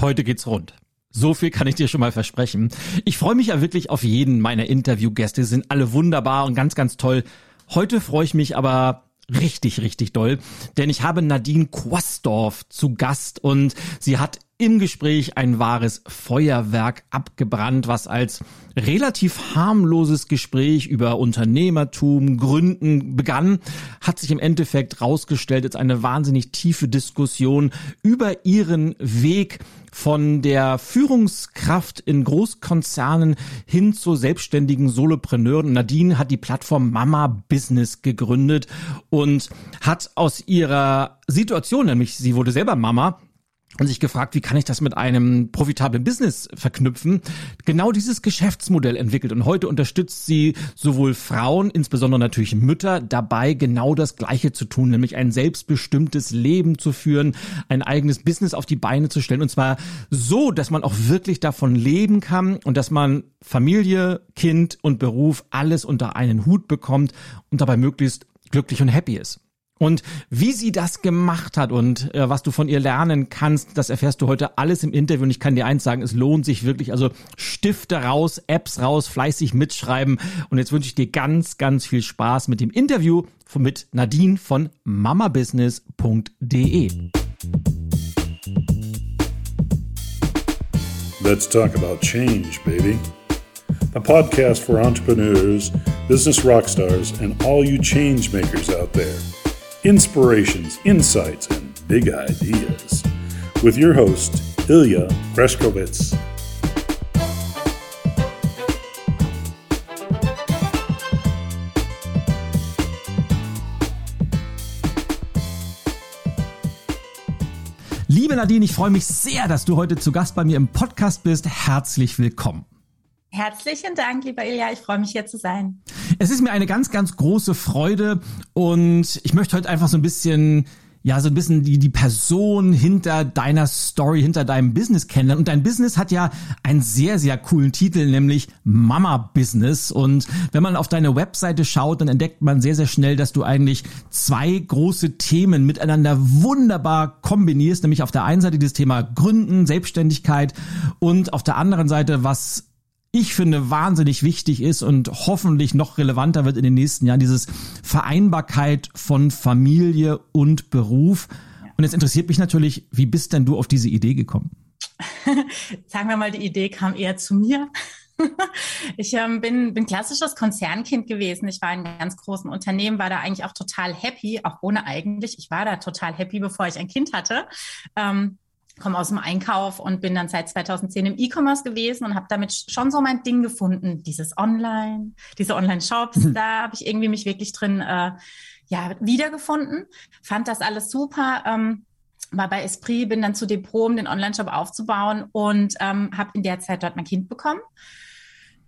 Heute geht's rund. So viel kann ich dir schon mal versprechen. Ich freue mich ja wirklich auf jeden meiner Interviewgäste. Sie sind alle wunderbar und ganz, ganz toll. Heute freue ich mich aber richtig, richtig doll, denn ich habe Nadine Quasdorf zu Gast und sie hat im Gespräch ein wahres Feuerwerk abgebrannt, was als relativ harmloses Gespräch über Unternehmertum, Gründen begann, hat sich im Endeffekt rausgestellt als eine wahnsinnig tiefe Diskussion über ihren Weg von der Führungskraft in Großkonzernen hin zur selbstständigen Solopreneurin. Nadine hat die Plattform Mama Business gegründet und hat aus ihrer Situation, nämlich sie wurde selber Mama, und sich gefragt, wie kann ich das mit einem profitablen Business verknüpfen? Genau dieses Geschäftsmodell entwickelt und heute unterstützt sie sowohl Frauen, insbesondere natürlich Mütter, dabei genau das Gleiche zu tun, nämlich ein selbstbestimmtes Leben zu führen, ein eigenes Business auf die Beine zu stellen und zwar so, dass man auch wirklich davon leben kann und dass man Familie, Kind und Beruf alles unter einen Hut bekommt und dabei möglichst glücklich und happy ist. Und wie sie das gemacht hat und äh, was du von ihr lernen kannst, das erfährst du heute alles im Interview. Und ich kann dir eins sagen, es lohnt sich wirklich. Also Stifte raus, Apps raus, fleißig mitschreiben. Und jetzt wünsche ich dir ganz, ganz viel Spaß mit dem Interview mit Nadine von mamabusiness.de. Let's talk about change, baby. A podcast for entrepreneurs, business rockstars, and all you change makers out there. Inspirations, insights, and big ideas. With your host, Ilya Greskowitz. Liebe Nadine, ich freue mich sehr, dass du heute zu Gast bei mir im Podcast bist. Herzlich willkommen. Herzlichen Dank, lieber Ilja. Ich freue mich hier zu sein. Es ist mir eine ganz, ganz große Freude und ich möchte heute einfach so ein bisschen ja, so ein bisschen die, die Person hinter deiner Story, hinter deinem Business kennenlernen. Und dein Business hat ja einen sehr, sehr coolen Titel, nämlich Mama Business. Und wenn man auf deine Webseite schaut, dann entdeckt man sehr, sehr schnell, dass du eigentlich zwei große Themen miteinander wunderbar kombinierst. Nämlich auf der einen Seite das Thema Gründen, Selbstständigkeit und auf der anderen Seite, was ich finde, wahnsinnig wichtig ist und hoffentlich noch relevanter wird in den nächsten Jahren, dieses Vereinbarkeit von Familie und Beruf. Und jetzt interessiert mich natürlich, wie bist denn du auf diese Idee gekommen? Sagen wir mal, die Idee kam eher zu mir. Ich ähm, bin, bin klassisches Konzernkind gewesen. Ich war in einem ganz großen Unternehmen, war da eigentlich auch total happy, auch ohne eigentlich. Ich war da total happy, bevor ich ein Kind hatte. Ähm, komme aus dem Einkauf und bin dann seit 2010 im E-Commerce gewesen und habe damit schon so mein Ding gefunden. Dieses Online, diese Online-Shops, mhm. da habe ich irgendwie mich wirklich drin äh, ja wiedergefunden. Fand das alles super. Ähm, war bei Esprit, bin dann zu Depot, um den Online-Shop aufzubauen und ähm, habe in der Zeit dort mein Kind bekommen.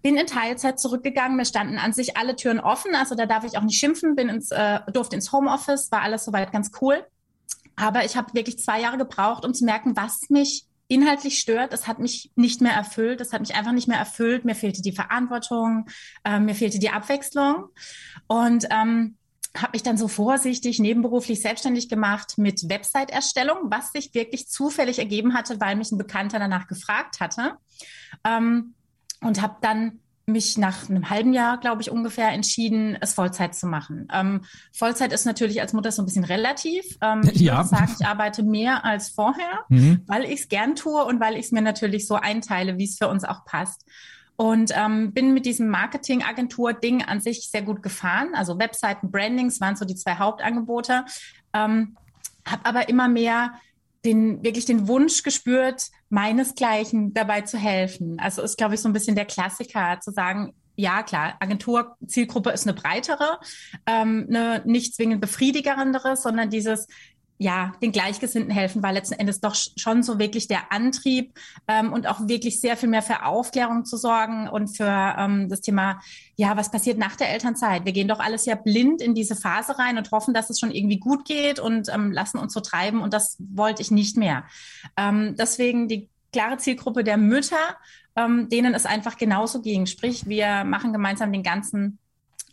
Bin in Teilzeit zurückgegangen. Mir standen an sich alle Türen offen, also da darf ich auch nicht schimpfen. Bin ins, äh, durfte ins Homeoffice, war alles soweit ganz cool. Aber ich habe wirklich zwei Jahre gebraucht, um zu merken, was mich inhaltlich stört. Es hat mich nicht mehr erfüllt. Es hat mich einfach nicht mehr erfüllt. Mir fehlte die Verantwortung, äh, mir fehlte die Abwechslung. Und ähm, habe mich dann so vorsichtig nebenberuflich selbstständig gemacht mit Website-Erstellung, was sich wirklich zufällig ergeben hatte, weil mich ein Bekannter danach gefragt hatte. Ähm, und habe dann mich nach einem halben Jahr, glaube ich, ungefähr entschieden, es Vollzeit zu machen. Ähm, Vollzeit ist natürlich als Mutter so ein bisschen relativ. Ähm, ich ja. würde sagen, ich arbeite mehr als vorher, mhm. weil ich es gern tue und weil ich es mir natürlich so einteile, wie es für uns auch passt. Und ähm, bin mit diesem Marketing-Agentur-Ding an sich sehr gut gefahren. Also Webseiten, Brandings waren so die zwei Hauptangebote. Ähm, habe aber immer mehr den, wirklich den Wunsch gespürt, meinesgleichen dabei zu helfen. Also ist, glaube ich, so ein bisschen der Klassiker, zu sagen, ja, klar, Agentur-Zielgruppe ist eine breitere, ähm, eine nicht zwingend befriedigerendere, sondern dieses, ja, den Gleichgesinnten helfen, war letzten Endes doch schon so wirklich der Antrieb ähm, und auch wirklich sehr viel mehr für Aufklärung zu sorgen und für ähm, das Thema, ja, was passiert nach der Elternzeit? Wir gehen doch alles ja blind in diese Phase rein und hoffen, dass es schon irgendwie gut geht und ähm, lassen uns so treiben und das wollte ich nicht mehr. Ähm, deswegen die klare Zielgruppe der Mütter, ähm, denen es einfach genauso ging. Sprich, wir machen gemeinsam den ganzen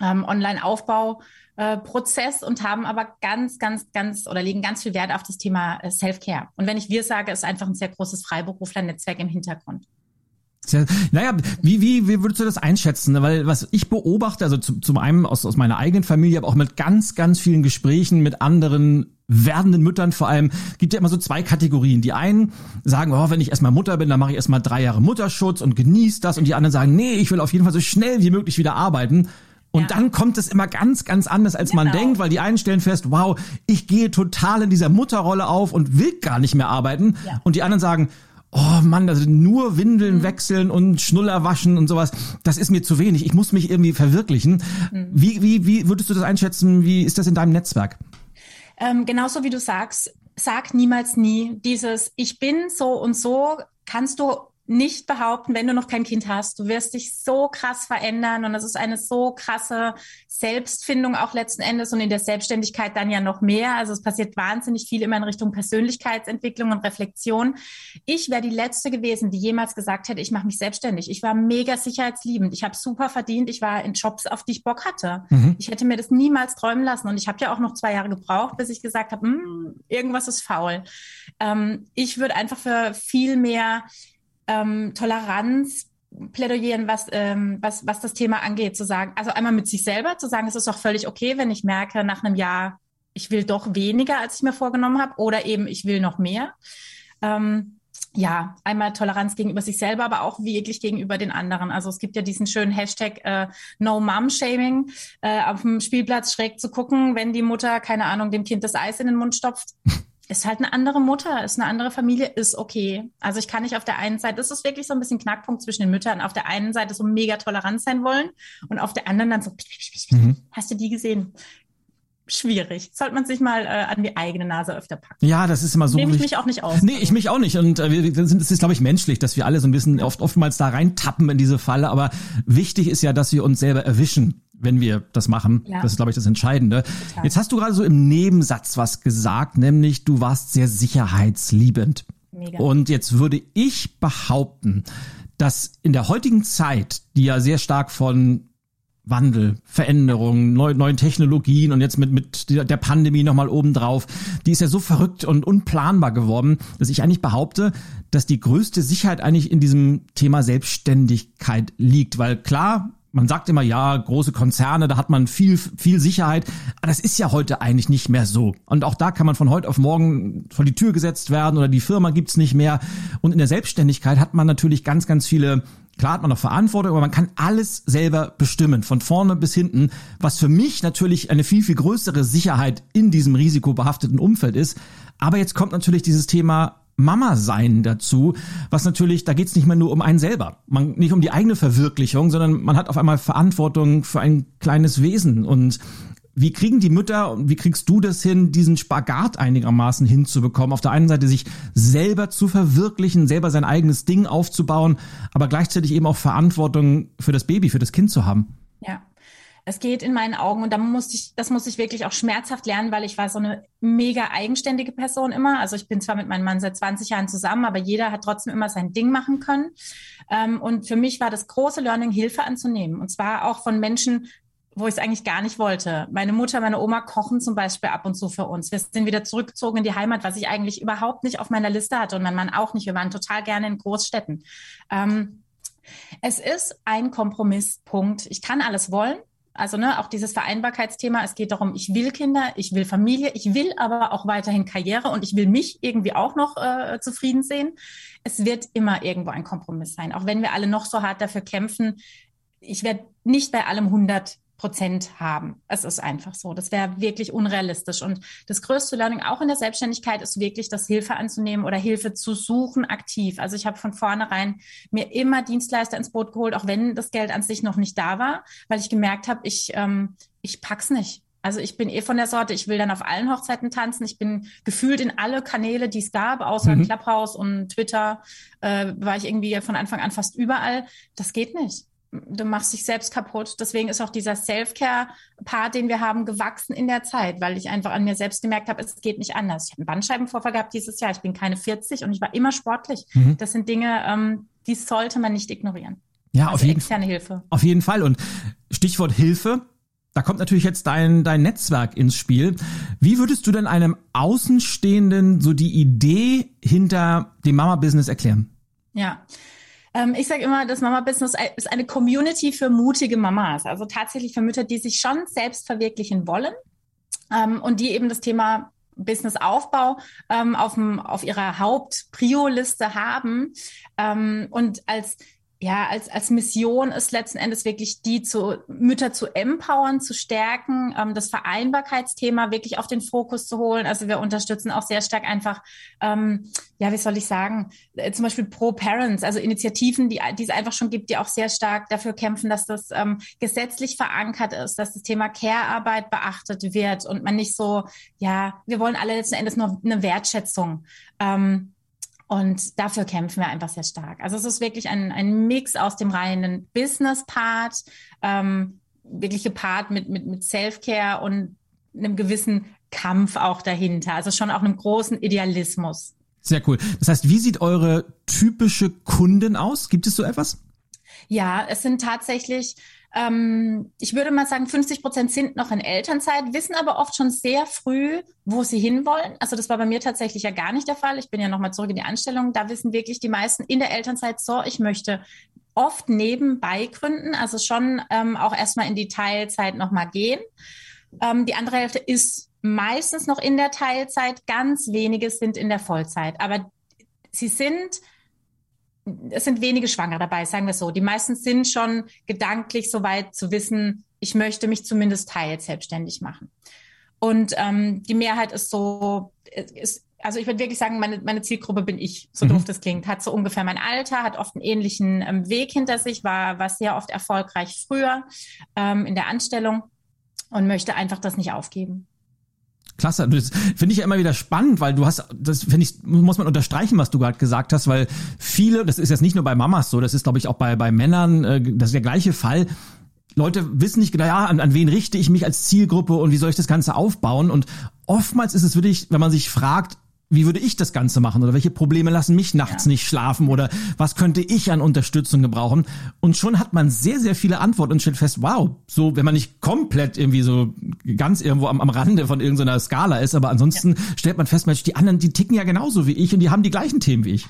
ähm, Online-Aufbau äh, Prozess und haben aber ganz, ganz, ganz oder legen ganz viel Wert auf das Thema äh, Self-Care. Und wenn ich wir sage, ist einfach ein sehr großes Freiberuflernetzwerk im Hintergrund. Ja, naja, wie, wie, wie würdest du das einschätzen? Weil was ich beobachte, also zu, zum einen aus, aus meiner eigenen Familie, aber auch mit ganz, ganz vielen Gesprächen mit anderen werdenden Müttern vor allem, gibt ja immer so zwei Kategorien. Die einen sagen, oh, wenn ich erstmal Mutter bin, dann mache ich erstmal drei Jahre Mutterschutz und genieße das. Und die anderen sagen, nee, ich will auf jeden Fall so schnell wie möglich wieder arbeiten. Und ja. dann kommt es immer ganz, ganz anders, als genau. man denkt, weil die einen stellen fest, wow, ich gehe total in dieser Mutterrolle auf und will gar nicht mehr arbeiten. Ja. Und die anderen sagen, oh Mann, also nur Windeln mhm. wechseln und Schnuller waschen und sowas, das ist mir zu wenig. Ich muss mich irgendwie verwirklichen. Mhm. Wie, wie, wie würdest du das einschätzen? Wie ist das in deinem Netzwerk? Ähm, genauso wie du sagst, sag niemals nie dieses Ich bin so und so kannst du nicht behaupten, wenn du noch kein Kind hast. Du wirst dich so krass verändern und das ist eine so krasse Selbstfindung auch letzten Endes und in der Selbstständigkeit dann ja noch mehr. Also es passiert wahnsinnig viel immer in Richtung Persönlichkeitsentwicklung und Reflexion. Ich wäre die letzte gewesen, die jemals gesagt hätte, ich mache mich selbstständig. Ich war mega sicherheitsliebend. Ich habe super verdient. Ich war in Jobs, auf die ich Bock hatte. Mhm. Ich hätte mir das niemals träumen lassen und ich habe ja auch noch zwei Jahre gebraucht, bis ich gesagt habe, hm, irgendwas ist faul. Ähm, ich würde einfach für viel mehr ähm, Toleranz plädoyieren, was, ähm, was, was das Thema angeht, zu sagen, also einmal mit sich selber zu sagen, es ist auch völlig okay, wenn ich merke, nach einem Jahr, ich will doch weniger, als ich mir vorgenommen habe, oder eben ich will noch mehr. Ähm, ja, einmal Toleranz gegenüber sich selber, aber auch wirklich gegenüber den anderen. Also es gibt ja diesen schönen Hashtag äh, No Mom Shaming, äh, auf dem Spielplatz schräg zu gucken, wenn die Mutter, keine Ahnung, dem Kind das Eis in den Mund stopft ist halt eine andere Mutter, ist eine andere Familie, ist okay. Also ich kann nicht auf der einen Seite, das ist wirklich so ein bisschen Knackpunkt zwischen den Müttern, auf der einen Seite so mega tolerant sein wollen und auf der anderen dann so, mhm. hast du die gesehen? schwierig. Sollte man sich mal äh, an die eigene Nase öfter packen. Ja, das ist immer so. Nehme ich mich auch nicht aus. Nee, ich mich auch nicht. Und äh, wir sind, es ist, glaube ich, menschlich, dass wir alle so ein bisschen oft oftmals da reintappen in diese Falle. Aber wichtig ist ja, dass wir uns selber erwischen wenn wir das machen. Ja. Das ist, glaube ich, das Entscheidende. Total. Jetzt hast du gerade so im Nebensatz was gesagt, nämlich du warst sehr sicherheitsliebend. Mega. Und jetzt würde ich behaupten, dass in der heutigen Zeit, die ja sehr stark von Wandel, Veränderungen, neu, neuen Technologien und jetzt mit, mit der Pandemie nochmal obendrauf, die ist ja so verrückt und unplanbar geworden, dass ich eigentlich behaupte, dass die größte Sicherheit eigentlich in diesem Thema Selbstständigkeit liegt. Weil klar, man sagt immer, ja, große Konzerne, da hat man viel, viel Sicherheit. Aber das ist ja heute eigentlich nicht mehr so. Und auch da kann man von heute auf morgen vor die Tür gesetzt werden oder die Firma gibt's nicht mehr. Und in der Selbstständigkeit hat man natürlich ganz, ganz viele Klar hat man noch Verantwortung, aber man kann alles selber bestimmen, von vorne bis hinten, was für mich natürlich eine viel, viel größere Sicherheit in diesem risikobehafteten Umfeld ist. Aber jetzt kommt natürlich dieses Thema Mama sein dazu, was natürlich, da geht's nicht mehr nur um einen selber, man, nicht um die eigene Verwirklichung, sondern man hat auf einmal Verantwortung für ein kleines Wesen und wie kriegen die Mütter und wie kriegst du das hin, diesen Spagat einigermaßen hinzubekommen? Auf der einen Seite sich selber zu verwirklichen, selber sein eigenes Ding aufzubauen, aber gleichzeitig eben auch Verantwortung für das Baby, für das Kind zu haben. Ja, es geht in meinen Augen und da musste ich, das muss ich wirklich auch schmerzhaft lernen, weil ich war so eine mega eigenständige Person immer. Also ich bin zwar mit meinem Mann seit 20 Jahren zusammen, aber jeder hat trotzdem immer sein Ding machen können. Ähm, und für mich war das große Learning, Hilfe anzunehmen. Und zwar auch von Menschen, wo ich es eigentlich gar nicht wollte. Meine Mutter, meine Oma kochen zum Beispiel ab und zu für uns. Wir sind wieder zurückgezogen in die Heimat, was ich eigentlich überhaupt nicht auf meiner Liste hatte und mein Mann auch nicht. Wir waren total gerne in Großstädten. Ähm, es ist ein Kompromisspunkt. Ich kann alles wollen. Also ne, auch dieses Vereinbarkeitsthema, es geht darum, ich will Kinder, ich will Familie, ich will aber auch weiterhin Karriere und ich will mich irgendwie auch noch äh, zufrieden sehen. Es wird immer irgendwo ein Kompromiss sein, auch wenn wir alle noch so hart dafür kämpfen. Ich werde nicht bei allem 100 Prozent haben. Es ist einfach so. Das wäre wirklich unrealistisch. Und das größte Learning auch in der Selbstständigkeit ist wirklich, das Hilfe anzunehmen oder Hilfe zu suchen aktiv. Also ich habe von vornherein mir immer Dienstleister ins Boot geholt, auch wenn das Geld an sich noch nicht da war, weil ich gemerkt habe, ich, ähm, ich pack's nicht. Also ich bin eh von der Sorte, ich will dann auf allen Hochzeiten tanzen. Ich bin gefühlt in alle Kanäle, die es gab, außer mhm. Clubhouse und Twitter, äh, war ich irgendwie von Anfang an fast überall. Das geht nicht du machst dich selbst kaputt. Deswegen ist auch dieser Self-Care-Part, den wir haben, gewachsen in der Zeit, weil ich einfach an mir selbst gemerkt habe, es geht nicht anders. Ich habe einen Bandscheibenvorfall gehabt dieses Jahr. Ich bin keine 40 und ich war immer sportlich. Mhm. Das sind Dinge, ähm, die sollte man nicht ignorieren. Ja, also auf jeden, externe Hilfe. Auf jeden Fall. Und Stichwort Hilfe, da kommt natürlich jetzt dein, dein Netzwerk ins Spiel. Wie würdest du denn einem Außenstehenden so die Idee hinter dem Mama-Business erklären? Ja. Ähm, ich sage immer, das Mama-Business ist eine Community für mutige Mamas. Also tatsächlich für Mütter, die sich schon selbst verwirklichen wollen ähm, und die eben das Thema Businessaufbau ähm, auf, auf ihrer Haupt-Prio-Liste haben ähm, und als ja, als, als Mission ist letzten Endes wirklich die zu Mütter zu empowern, zu stärken, ähm, das Vereinbarkeitsthema wirklich auf den Fokus zu holen. Also wir unterstützen auch sehr stark einfach, ähm, ja, wie soll ich sagen, äh, zum Beispiel Pro Parents, also Initiativen, die, die es einfach schon gibt, die auch sehr stark dafür kämpfen, dass das ähm, gesetzlich verankert ist, dass das Thema Care-Arbeit beachtet wird und man nicht so, ja, wir wollen alle letzten Endes nur eine Wertschätzung. Ähm, und dafür kämpfen wir einfach sehr stark. Also es ist wirklich ein, ein Mix aus dem reinen Business-Part, ähm, wirklich gepaart mit, mit, mit Self-Care und einem gewissen Kampf auch dahinter. Also schon auch einem großen Idealismus. Sehr cool. Das heißt, wie sieht eure typische Kundin aus? Gibt es so etwas? Ja, es sind tatsächlich ähm, ich würde mal sagen, 50 Prozent sind noch in Elternzeit, wissen aber oft schon sehr früh, wo sie hinwollen. Also das war bei mir tatsächlich ja gar nicht der Fall. Ich bin ja nochmal zurück in die Anstellung. Da wissen wirklich die meisten in der Elternzeit so, ich möchte oft nebenbei gründen, also schon ähm, auch erstmal in die Teilzeit nochmal gehen. Ähm, die andere Hälfte ist meistens noch in der Teilzeit, ganz wenige sind in der Vollzeit. Aber sie sind es sind wenige Schwangere dabei, sagen wir so. Die meisten sind schon gedanklich so weit zu wissen, ich möchte mich zumindest teils selbstständig machen. Und ähm, die Mehrheit ist so, ist, also ich würde wirklich sagen, meine, meine Zielgruppe bin ich, so mhm. doof das klingt, hat so ungefähr mein Alter, hat oft einen ähnlichen ähm, Weg hinter sich, war, war sehr oft erfolgreich früher ähm, in der Anstellung und möchte einfach das nicht aufgeben. Klasse. Das finde ich ja immer wieder spannend, weil du hast, das finde ich, muss man unterstreichen, was du gerade gesagt hast, weil viele, das ist jetzt nicht nur bei Mamas so, das ist glaube ich auch bei, bei Männern, äh, das ist der gleiche Fall. Leute wissen nicht genau, ja, an, an wen richte ich mich als Zielgruppe und wie soll ich das Ganze aufbauen? Und oftmals ist es wirklich, wenn man sich fragt, wie würde ich das Ganze machen oder welche Probleme lassen mich nachts ja. nicht schlafen oder was könnte ich an Unterstützung gebrauchen? Und schon hat man sehr, sehr viele Antworten und stellt fest, wow, so, wenn man nicht komplett irgendwie so ganz irgendwo am, am Rande von irgendeiner Skala ist, aber ansonsten ja. stellt man fest, Mensch, die anderen, die ticken ja genauso wie ich und die haben die gleichen Themen wie ich.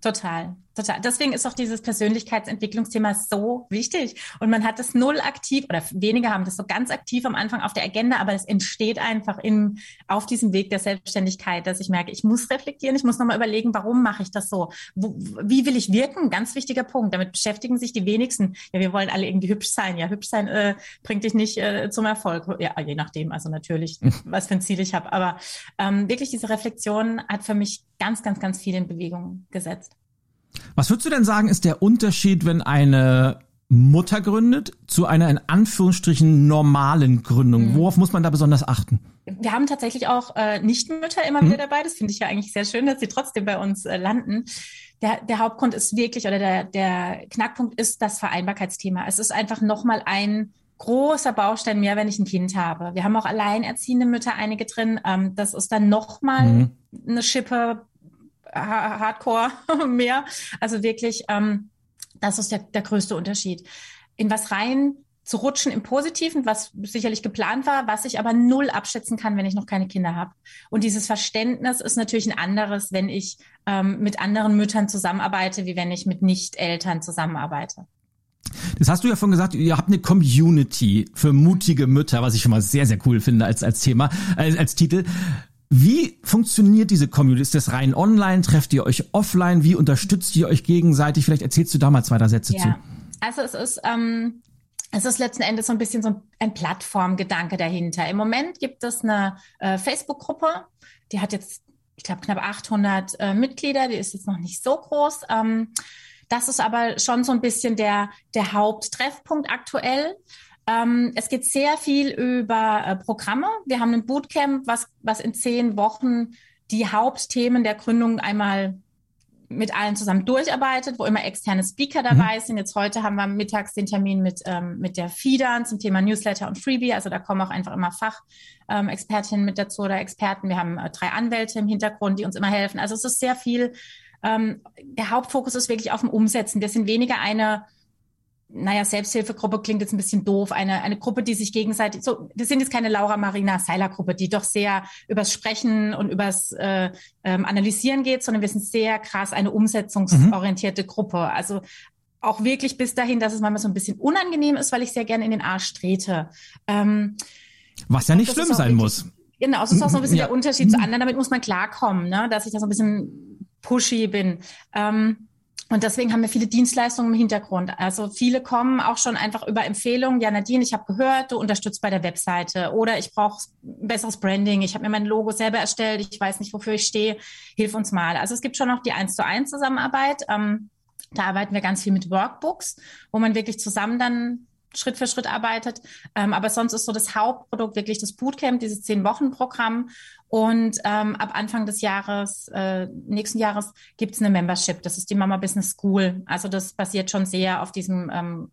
Total, total. Deswegen ist auch dieses Persönlichkeitsentwicklungsthema so wichtig. Und man hat das null aktiv oder wenige haben das so ganz aktiv am Anfang auf der Agenda, aber es entsteht einfach in, auf diesem Weg der Selbstständigkeit, dass ich merke, ich muss reflektieren, ich muss nochmal überlegen, warum mache ich das so? Wo, wie will ich wirken? Ganz wichtiger Punkt. Damit beschäftigen sich die wenigsten. Ja, wir wollen alle irgendwie hübsch sein. Ja, hübsch sein äh, bringt dich nicht äh, zum Erfolg. Ja, je nachdem, also natürlich, was für ein Ziel ich habe. Aber ähm, wirklich diese Reflexion hat für mich ganz, ganz, ganz viel in Bewegung gesetzt. Was würdest du denn sagen, ist der Unterschied, wenn eine Mutter gründet zu einer in Anführungsstrichen normalen Gründung? Mhm. Worauf muss man da besonders achten? Wir haben tatsächlich auch äh, Nichtmütter immer mhm. wieder dabei. Das finde ich ja eigentlich sehr schön, dass sie trotzdem bei uns äh, landen. Der, der Hauptgrund ist wirklich oder der, der Knackpunkt ist das Vereinbarkeitsthema. Es ist einfach nochmal ein großer Baustein mehr, wenn ich ein Kind habe. Wir haben auch alleinerziehende Mütter einige drin. Ähm, das ist dann nochmal mhm. eine Schippe Hardcore mehr. Also wirklich, ähm, das ist der, der größte Unterschied. In was rein zu rutschen im Positiven, was sicherlich geplant war, was ich aber null abschätzen kann, wenn ich noch keine Kinder habe. Und dieses Verständnis ist natürlich ein anderes, wenn ich ähm, mit anderen Müttern zusammenarbeite, wie wenn ich mit Nicht-Eltern zusammenarbeite. Das hast du ja schon gesagt, ihr habt eine Community für mutige Mütter, was ich schon mal sehr, sehr cool finde als, als Thema, als, als Titel. Wie funktioniert diese Community? Ist das rein online? Trefft ihr euch offline? Wie unterstützt ihr euch gegenseitig? Vielleicht erzählst du da mal zwei, drei Sätze ja. zu. Also es ist, ähm, es ist letzten Endes so ein bisschen so ein Plattformgedanke dahinter. Im Moment gibt es eine äh, Facebook-Gruppe, die hat jetzt, ich glaube, knapp 800 äh, Mitglieder. Die ist jetzt noch nicht so groß. Ähm, das ist aber schon so ein bisschen der, der Haupttreffpunkt aktuell. Ähm, es geht sehr viel über äh, Programme. Wir haben ein Bootcamp, was, was in zehn Wochen die Hauptthemen der Gründung einmal mit allen zusammen durcharbeitet, wo immer externe Speaker dabei mhm. sind. Jetzt heute haben wir mittags den Termin mit, ähm, mit der FIDA zum Thema Newsletter und Freebie. Also da kommen auch einfach immer Fachexpertinnen ähm, mit dazu oder Experten. Wir haben äh, drei Anwälte im Hintergrund, die uns immer helfen. Also es ist sehr viel. Ähm, der Hauptfokus ist wirklich auf dem Umsetzen. Wir sind weniger eine naja, Selbsthilfegruppe klingt jetzt ein bisschen doof, eine, eine Gruppe, die sich gegenseitig, so, das sind jetzt keine Laura Marina Seiler Gruppe, die doch sehr übers Sprechen und übers äh, ähm, Analysieren geht, sondern wir sind sehr krass eine umsetzungsorientierte mhm. Gruppe. Also auch wirklich bis dahin, dass es manchmal so ein bisschen unangenehm ist, weil ich sehr gerne in den Arsch trete. Ähm, Was ja nicht schlimm sein muss. Genau, es ist auch so ein bisschen ja. der Unterschied zu anderen. Damit muss man klarkommen, ne? dass ich da so ein bisschen pushy bin. Ähm, und deswegen haben wir viele Dienstleistungen im Hintergrund. Also viele kommen auch schon einfach über Empfehlungen. Ja, Nadine, ich habe gehört, du unterstützt bei der Webseite oder ich brauche besseres Branding. Ich habe mir mein Logo selber erstellt. Ich weiß nicht, wofür ich stehe. Hilf uns mal. Also es gibt schon noch die eins zu eins Zusammenarbeit. Ähm, da arbeiten wir ganz viel mit Workbooks, wo man wirklich zusammen dann Schritt für Schritt arbeitet. Ähm, aber sonst ist so das Hauptprodukt wirklich das Bootcamp, dieses Zehn-Wochen-Programm. Und ähm, ab Anfang des Jahres, äh, nächsten Jahres, gibt es eine Membership. Das ist die Mama Business School. Also das basiert schon sehr auf diesem ähm,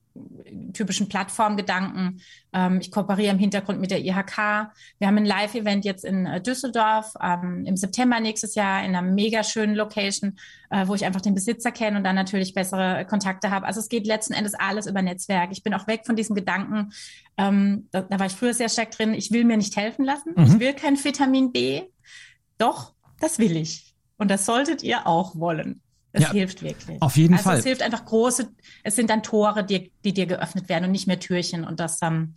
typischen Plattformgedanken. Ähm, ich kooperiere im Hintergrund mit der IHK. Wir haben ein Live-Event jetzt in äh, Düsseldorf ähm, im September nächstes Jahr in einer mega schönen Location, äh, wo ich einfach den Besitzer kenne und dann natürlich bessere Kontakte habe. Also es geht letzten Endes alles über Netzwerk. Ich bin auch weg von diesem Gedanken, ähm, da, da, war ich früher sehr stark drin, ich will mir nicht helfen lassen. Mhm. Ich will kein Vitamin B. Doch, das will ich. Und das solltet ihr auch wollen. Das ja, hilft wirklich. Auf jeden also Fall. Es hilft einfach große, es sind dann Tore, die, die dir geöffnet werden und nicht mehr Türchen. Und das, ähm,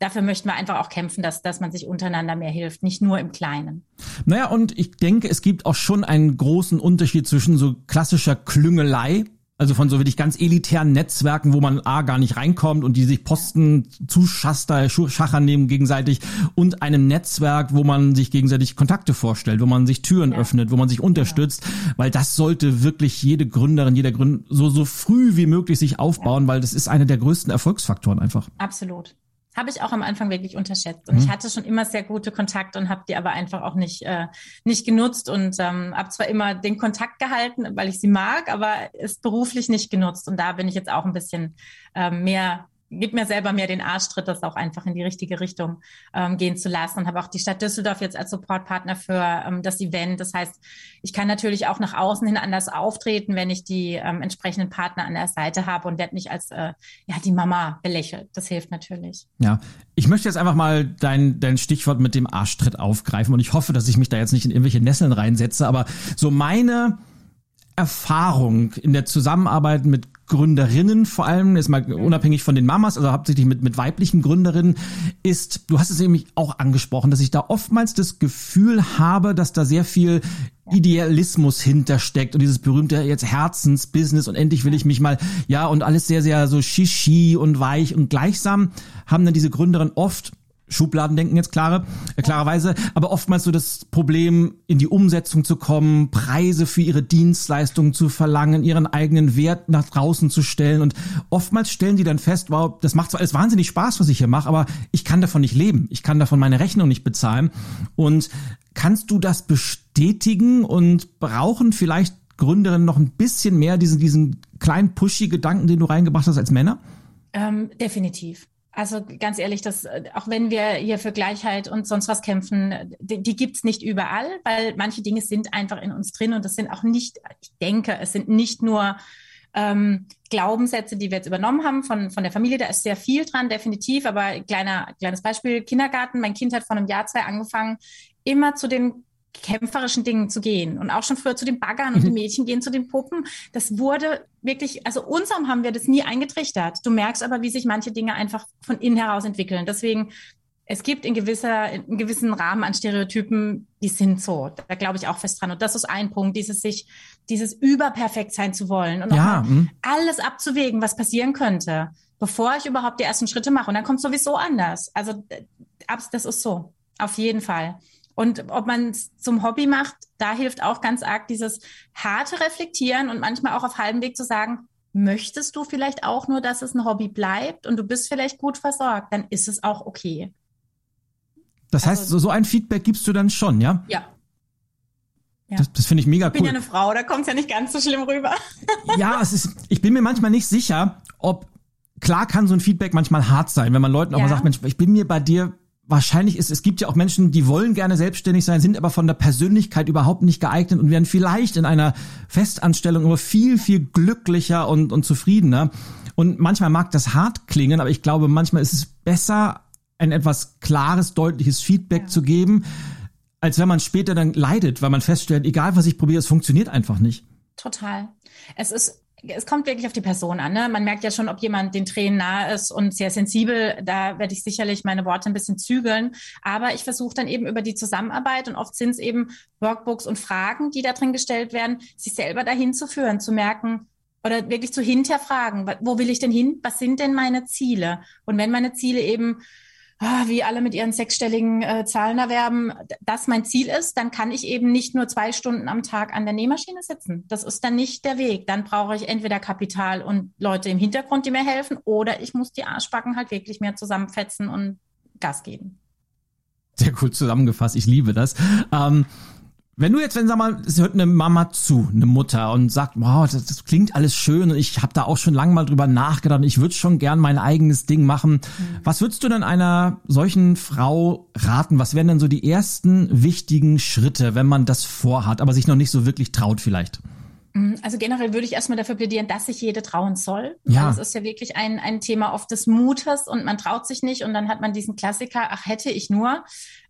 dafür möchten wir einfach auch kämpfen, dass, dass man sich untereinander mehr hilft, nicht nur im Kleinen. Naja, und ich denke, es gibt auch schon einen großen Unterschied zwischen so klassischer Klüngelei, also von so wirklich ganz elitären Netzwerken, wo man A gar nicht reinkommt und die sich Posten zuschaster, schachern nehmen gegenseitig und einem Netzwerk, wo man sich gegenseitig Kontakte vorstellt, wo man sich Türen ja. öffnet, wo man sich unterstützt, ja. weil das sollte wirklich jede Gründerin, jeder Gründer so, so früh wie möglich sich aufbauen, ja. weil das ist einer der größten Erfolgsfaktoren einfach. Absolut. Habe ich auch am Anfang wirklich unterschätzt. Und mhm. ich hatte schon immer sehr gute Kontakte und habe die aber einfach auch nicht, äh, nicht genutzt und ähm, habe zwar immer den Kontakt gehalten, weil ich sie mag, aber es beruflich nicht genutzt. Und da bin ich jetzt auch ein bisschen ähm, mehr gib mir selber mehr den Arschtritt, das auch einfach in die richtige Richtung ähm, gehen zu lassen und habe auch die Stadt Düsseldorf jetzt als Supportpartner für ähm, das Event. Das heißt, ich kann natürlich auch nach außen hin anders auftreten, wenn ich die ähm, entsprechenden Partner an der Seite habe und werde nicht als äh, ja die Mama belächelt. Das hilft natürlich. Ja, ich möchte jetzt einfach mal dein dein Stichwort mit dem Arschtritt aufgreifen und ich hoffe, dass ich mich da jetzt nicht in irgendwelche Nesseln reinsetze, aber so meine Erfahrung in der Zusammenarbeit mit Gründerinnen vor allem, jetzt mal unabhängig von den Mamas, also hauptsächlich mit, mit weiblichen Gründerinnen, ist, du hast es nämlich auch angesprochen, dass ich da oftmals das Gefühl habe, dass da sehr viel Idealismus hintersteckt und dieses berühmte jetzt Herzensbusiness und endlich will ich mich mal, ja, und alles sehr, sehr so shishi und weich und gleichsam haben dann diese Gründerinnen oft Schubladendenken jetzt klare, äh, klarerweise, aber oftmals so das Problem, in die Umsetzung zu kommen, Preise für ihre Dienstleistungen zu verlangen, ihren eigenen Wert nach draußen zu stellen und oftmals stellen die dann fest, wow, das macht zwar alles wahnsinnig Spaß, was ich hier mache, aber ich kann davon nicht leben, ich kann davon meine Rechnung nicht bezahlen und kannst du das bestätigen und brauchen vielleicht Gründerinnen noch ein bisschen mehr diesen, diesen kleinen pushy Gedanken, den du reingebracht hast als Männer? Ähm, definitiv. Also ganz ehrlich, das, auch wenn wir hier für Gleichheit und sonst was kämpfen, die, die gibt's nicht überall, weil manche Dinge sind einfach in uns drin und das sind auch nicht, ich denke, es sind nicht nur ähm, Glaubenssätze, die wir jetzt übernommen haben von, von der Familie. Da ist sehr viel dran, definitiv. Aber kleiner, kleines Beispiel, Kindergarten. Mein Kind hat vor einem Jahr, zwei angefangen, immer zu den kämpferischen Dingen zu gehen und auch schon früher zu den Baggern und die mhm. Mädchen gehen zu den Puppen. Das wurde wirklich, also unserem haben wir das nie eingetrichtert. Du merkst aber, wie sich manche Dinge einfach von innen heraus entwickeln. Deswegen, es gibt in gewisser, in gewissen Rahmen an Stereotypen, die sind so. Da glaube ich auch fest dran. Und das ist ein Punkt, dieses sich, dieses überperfekt sein zu wollen und ja, mhm. alles abzuwägen, was passieren könnte, bevor ich überhaupt die ersten Schritte mache. Und dann kommt sowieso anders. Also, das ist so. Auf jeden Fall. Und ob man es zum Hobby macht, da hilft auch ganz arg dieses harte Reflektieren und manchmal auch auf halbem Weg zu sagen, möchtest du vielleicht auch nur, dass es ein Hobby bleibt und du bist vielleicht gut versorgt, dann ist es auch okay. Das heißt, also, so, so ein Feedback gibst du dann schon, ja? Ja. ja. Das, das finde ich mega cool. Ich bin ja eine Frau, da kommt es ja nicht ganz so schlimm rüber. ja, es ist, ich bin mir manchmal nicht sicher, ob, klar kann so ein Feedback manchmal hart sein, wenn man Leuten auch ja. mal sagt, Mensch, ich bin mir bei dir wahrscheinlich ist, es gibt ja auch Menschen, die wollen gerne selbstständig sein, sind aber von der Persönlichkeit überhaupt nicht geeignet und werden vielleicht in einer Festanstellung immer viel, viel glücklicher und, und zufriedener. Und manchmal mag das hart klingen, aber ich glaube, manchmal ist es besser, ein etwas klares, deutliches Feedback ja. zu geben, als wenn man später dann leidet, weil man feststellt, egal was ich probiere, es funktioniert einfach nicht. Total. Es ist es kommt wirklich auf die Person an. Ne? Man merkt ja schon, ob jemand den Tränen nahe ist und sehr sensibel. Da werde ich sicherlich meine Worte ein bisschen zügeln. Aber ich versuche dann eben über die Zusammenarbeit und oft sind es eben Workbooks und Fragen, die da drin gestellt werden, sich selber dahin zu führen, zu merken, oder wirklich zu hinterfragen, wo will ich denn hin? Was sind denn meine Ziele? Und wenn meine Ziele eben wie alle mit ihren sechsstelligen äh, Zahlen erwerben, das mein Ziel ist, dann kann ich eben nicht nur zwei Stunden am Tag an der Nähmaschine sitzen. Das ist dann nicht der Weg. Dann brauche ich entweder Kapital und Leute im Hintergrund, die mir helfen, oder ich muss die Arschbacken halt wirklich mehr zusammenfetzen und Gas geben. Sehr cool zusammengefasst. Ich liebe das. Ähm, wenn du jetzt, wenn sag mal, es hört eine Mama zu, eine Mutter und sagt, wow, das, das klingt alles schön und ich habe da auch schon lange mal drüber nachgedacht und ich würde schon gern mein eigenes Ding machen. Mhm. Was würdest du denn einer solchen Frau raten? Was wären denn so die ersten wichtigen Schritte, wenn man das vorhat, aber sich noch nicht so wirklich traut vielleicht? Mhm. Also generell würde ich erstmal dafür plädieren, dass sich jede trauen soll. Ja. Das ist ja wirklich ein, ein Thema oft des Mutes und man traut sich nicht und dann hat man diesen Klassiker, ach hätte ich nur.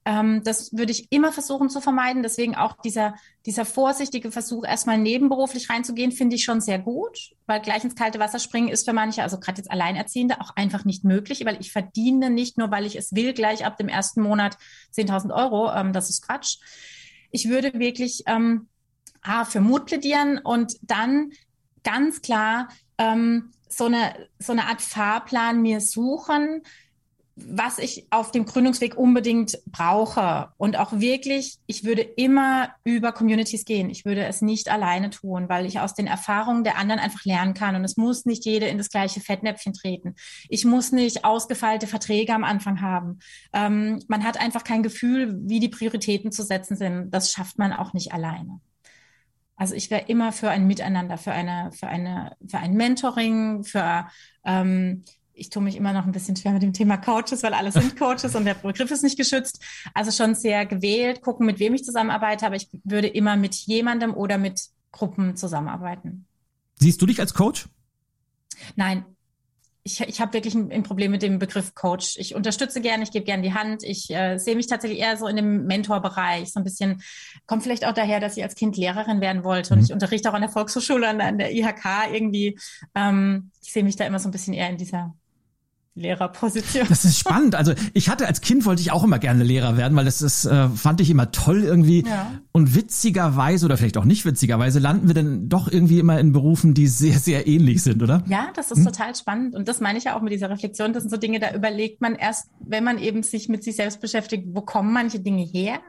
Ähm, das würde ich immer versuchen zu vermeiden. Deswegen auch dieser, dieser vorsichtige Versuch, erstmal nebenberuflich reinzugehen, finde ich schon sehr gut, weil gleich ins kalte Wasser springen ist für manche, also gerade jetzt Alleinerziehende, auch einfach nicht möglich, weil ich verdiene nicht nur, weil ich es will, gleich ab dem ersten Monat 10.000 Euro. Ähm, das ist Quatsch. Ich würde wirklich ähm, A, für Mut plädieren und dann ganz klar ähm, so, eine, so eine Art Fahrplan mir suchen, was ich auf dem Gründungsweg unbedingt brauche. Und auch wirklich, ich würde immer über Communities gehen. Ich würde es nicht alleine tun, weil ich aus den Erfahrungen der anderen einfach lernen kann. Und es muss nicht jede in das gleiche Fettnäpfchen treten. Ich muss nicht ausgefeilte Verträge am Anfang haben. Ähm, man hat einfach kein Gefühl, wie die Prioritäten zu setzen sind. Das schafft man auch nicht alleine. Also ich wäre immer für ein Miteinander, für eine, für eine, für ein Mentoring, für ähm, ich tue mich immer noch ein bisschen schwer mit dem Thema Coaches, weil alle sind Coaches und der Begriff ist nicht geschützt. Also schon sehr gewählt, gucken, mit wem ich zusammenarbeite, aber ich würde immer mit jemandem oder mit Gruppen zusammenarbeiten. Siehst du dich als Coach? Nein, ich, ich habe wirklich ein, ein, Problem mit dem Begriff Coach. Ich unterstütze gerne, ich gebe gerne die Hand. Ich äh, sehe mich tatsächlich eher so in dem Mentorbereich. So ein bisschen, kommt vielleicht auch daher, dass ich als Kind Lehrerin werden wollte. Und mhm. ich unterrichte auch an der Volkshochschule, an, an der IHK irgendwie. Ähm, ich sehe mich da immer so ein bisschen eher in dieser Lehrerposition. Das ist spannend. Also ich hatte als Kind wollte ich auch immer gerne Lehrer werden, weil das ist, äh, fand ich immer toll irgendwie. Ja. Und witzigerweise oder vielleicht auch nicht witzigerweise landen wir dann doch irgendwie immer in Berufen, die sehr, sehr ähnlich sind, oder? Ja, das ist hm? total spannend. Und das meine ich ja auch mit dieser Reflexion. Das sind so Dinge, da überlegt man erst, wenn man eben sich mit sich selbst beschäftigt, wo kommen manche Dinge her?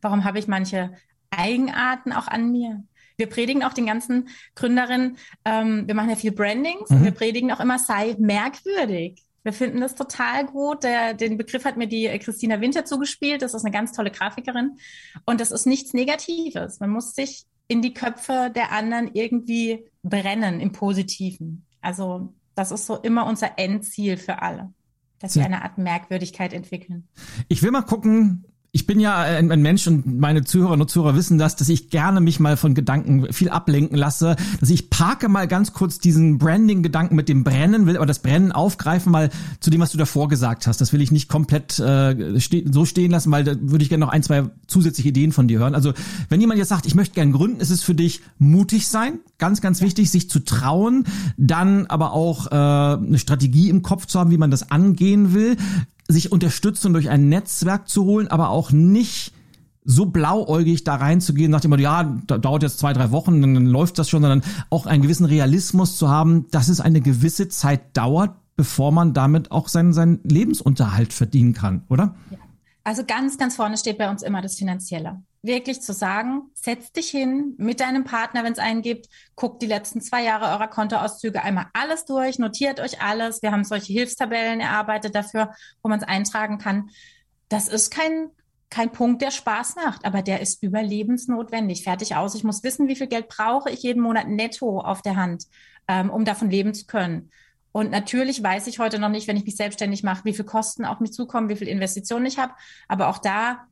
Warum habe ich manche Eigenarten auch an mir? Wir predigen auch den ganzen Gründerinnen, ähm, wir machen ja viel Brandings mhm. und wir predigen auch immer, sei merkwürdig. Wir finden das total gut. Der, den Begriff hat mir die Christina Winter zugespielt. Das ist eine ganz tolle Grafikerin. Und das ist nichts Negatives. Man muss sich in die Köpfe der anderen irgendwie brennen im Positiven. Also das ist so immer unser Endziel für alle, dass wir eine Art Merkwürdigkeit entwickeln. Ich will mal gucken, ich bin ja ein, Mensch und meine Zuhörer und Zuhörer wissen das, dass ich gerne mich mal von Gedanken viel ablenken lasse, dass ich parke mal ganz kurz diesen Branding-Gedanken mit dem Brennen, will aber das Brennen aufgreifen mal zu dem, was du davor gesagt hast. Das will ich nicht komplett äh, ste so stehen lassen, weil da würde ich gerne noch ein, zwei zusätzliche Ideen von dir hören. Also wenn jemand jetzt sagt, ich möchte gerne gründen, ist es für dich mutig sein, ganz, ganz wichtig, sich zu trauen, dann aber auch äh, eine Strategie im Kopf zu haben, wie man das angehen will sich Unterstützung durch ein Netzwerk zu holen, aber auch nicht so blauäugig da reinzugehen, nach dem Motto, ja, da dauert jetzt zwei, drei Wochen, dann läuft das schon, sondern auch einen gewissen Realismus zu haben, dass es eine gewisse Zeit dauert, bevor man damit auch seinen, seinen Lebensunterhalt verdienen kann, oder? Ja. Also ganz, ganz vorne steht bei uns immer das Finanzielle. Wirklich zu sagen, setz dich hin mit deinem Partner, wenn es einen gibt, guckt die letzten zwei Jahre eurer Kontoauszüge einmal alles durch, notiert euch alles. Wir haben solche Hilfstabellen erarbeitet dafür, wo man es eintragen kann. Das ist kein, kein Punkt, der Spaß macht, aber der ist überlebensnotwendig. Fertig aus. Ich muss wissen, wie viel Geld brauche ich jeden Monat netto auf der Hand, ähm, um davon leben zu können. Und natürlich weiß ich heute noch nicht, wenn ich mich selbstständig mache, wie viel Kosten auf mich zukommen, wie viel Investitionen ich habe. Aber auch da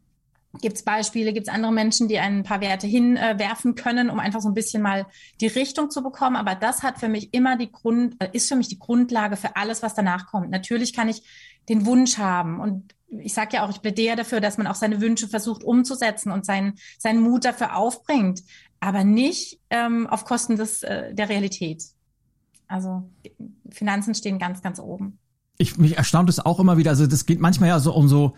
Gibt es Beispiele, gibt es andere Menschen, die ein paar Werte hinwerfen äh, können, um einfach so ein bisschen mal die Richtung zu bekommen. Aber das hat für mich immer die Grund, äh, ist für mich die Grundlage für alles, was danach kommt. Natürlich kann ich den Wunsch haben und ich sage ja auch, ich plädiere dafür, dass man auch seine Wünsche versucht umzusetzen und seinen, seinen Mut dafür aufbringt, aber nicht ähm, auf Kosten des, äh, der Realität. Also Finanzen stehen ganz, ganz oben. Ich, mich erstaunt es auch immer wieder. Also das geht manchmal ja so um so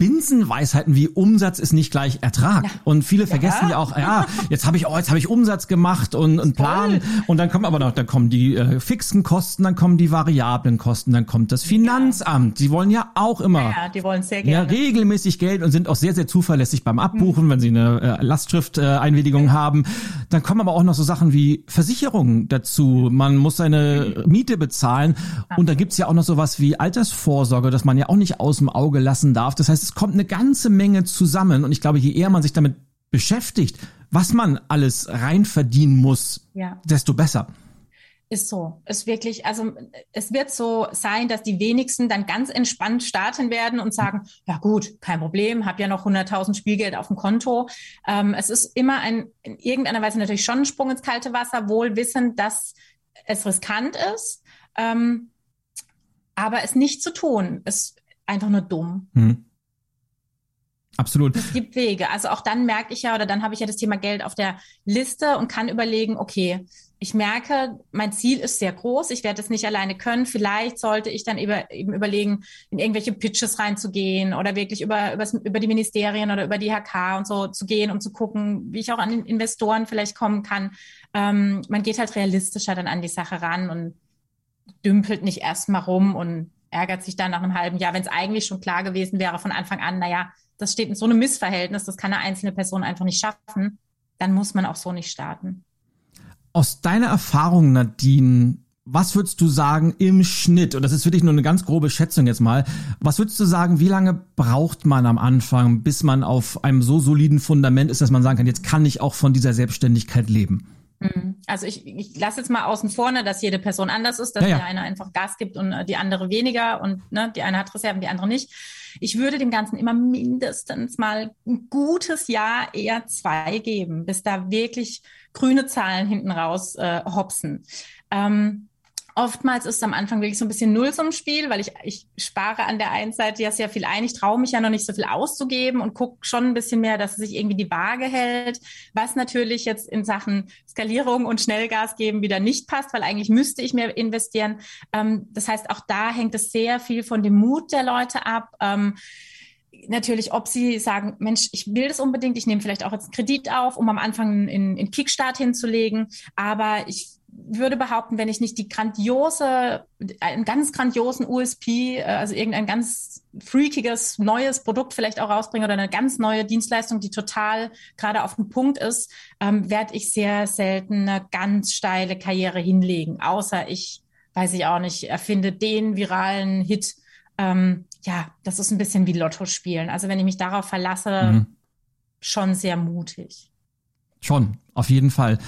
Binsenweisheiten wie Umsatz ist nicht gleich Ertrag. Ja. Und viele vergessen ja. ja auch, ja, jetzt habe ich, oh, jetzt habe ich Umsatz gemacht und einen Plan. Und dann kommen aber noch, dann kommen die äh, fixen Kosten, dann kommen die variablen Kosten, dann kommt das Finanzamt. Die wollen ja auch immer. Ja, die wollen sehr gerne. Ja, regelmäßig Geld und sind auch sehr, sehr zuverlässig beim Abbuchen, mhm. wenn sie eine äh, Lastschrifteinwilligung äh, haben. Dann kommen aber auch noch so Sachen wie Versicherungen dazu. Man muss seine. Miete bezahlen. Und da gibt's ja auch noch sowas wie Altersvorsorge, das man ja auch nicht aus dem Auge lassen darf. Das heißt, es kommt eine ganze Menge zusammen und ich glaube, je eher man sich damit beschäftigt, was man alles rein verdienen muss, ja. desto besser. Ist so. Ist wirklich, also es wird so sein, dass die wenigsten dann ganz entspannt starten werden und sagen, ja gut, kein Problem, habe ja noch 100.000 Spielgeld auf dem Konto. Ähm, es ist immer ein, in irgendeiner Weise natürlich schon ein Sprung ins kalte Wasser, wohl wissend, dass es riskant ist. Ähm, aber es nicht zu tun, ist einfach nur dumm. Hm. Absolut. Es gibt Wege. Also auch dann merke ich ja, oder dann habe ich ja das Thema Geld auf der Liste und kann überlegen, okay, ich merke, mein Ziel ist sehr groß, ich werde es nicht alleine können. Vielleicht sollte ich dann über, eben überlegen, in irgendwelche Pitches reinzugehen oder wirklich über, über, die Ministerien oder über die HK und so zu gehen, um zu gucken, wie ich auch an Investoren vielleicht kommen kann. Ähm, man geht halt realistischer dann an die Sache ran und dümpelt nicht erstmal rum und ärgert sich dann nach einem halben Jahr, wenn es eigentlich schon klar gewesen wäre von Anfang an, naja, das steht in so einem Missverhältnis, das kann eine einzelne Person einfach nicht schaffen, dann muss man auch so nicht starten. Aus deiner Erfahrung, Nadine, was würdest du sagen im Schnitt, und das ist wirklich nur eine ganz grobe Schätzung jetzt mal, was würdest du sagen, wie lange braucht man am Anfang, bis man auf einem so soliden Fundament ist, dass man sagen kann, jetzt kann ich auch von dieser Selbstständigkeit leben? Mhm. Also ich, ich lasse jetzt mal außen vor, ne, dass jede Person anders ist, dass ja, ja. die eine einfach Gas gibt und äh, die andere weniger und ne, die eine hat Reserven, die andere nicht. Ich würde dem Ganzen immer mindestens mal ein gutes Jahr, eher zwei geben, bis da wirklich grüne Zahlen hinten raus äh, hopsen. Ähm, Oftmals ist es am Anfang wirklich so ein bisschen Nullsummenspiel, weil ich, ich spare an der einen Seite ja sehr viel ein. Ich traue mich ja noch nicht so viel auszugeben und gucke schon ein bisschen mehr, dass sich irgendwie die Waage hält, was natürlich jetzt in Sachen Skalierung und Schnellgas geben wieder nicht passt, weil eigentlich müsste ich mehr investieren. Ähm, das heißt, auch da hängt es sehr viel von dem Mut der Leute ab. Ähm, natürlich, ob sie sagen, Mensch, ich will das unbedingt, ich nehme vielleicht auch jetzt einen Kredit auf, um am Anfang in, in Kickstart hinzulegen, aber ich würde behaupten, wenn ich nicht die grandiose, einen ganz grandiosen USP, äh, also irgendein ganz freakiges neues Produkt vielleicht auch rausbringe oder eine ganz neue Dienstleistung, die total gerade auf dem Punkt ist, ähm, werde ich sehr selten eine ganz steile Karriere hinlegen, außer ich, weiß ich auch nicht, erfinde den viralen Hit. Ähm, ja, das ist ein bisschen wie Lotto spielen. Also wenn ich mich darauf verlasse, mhm. schon sehr mutig. Schon, auf jeden Fall.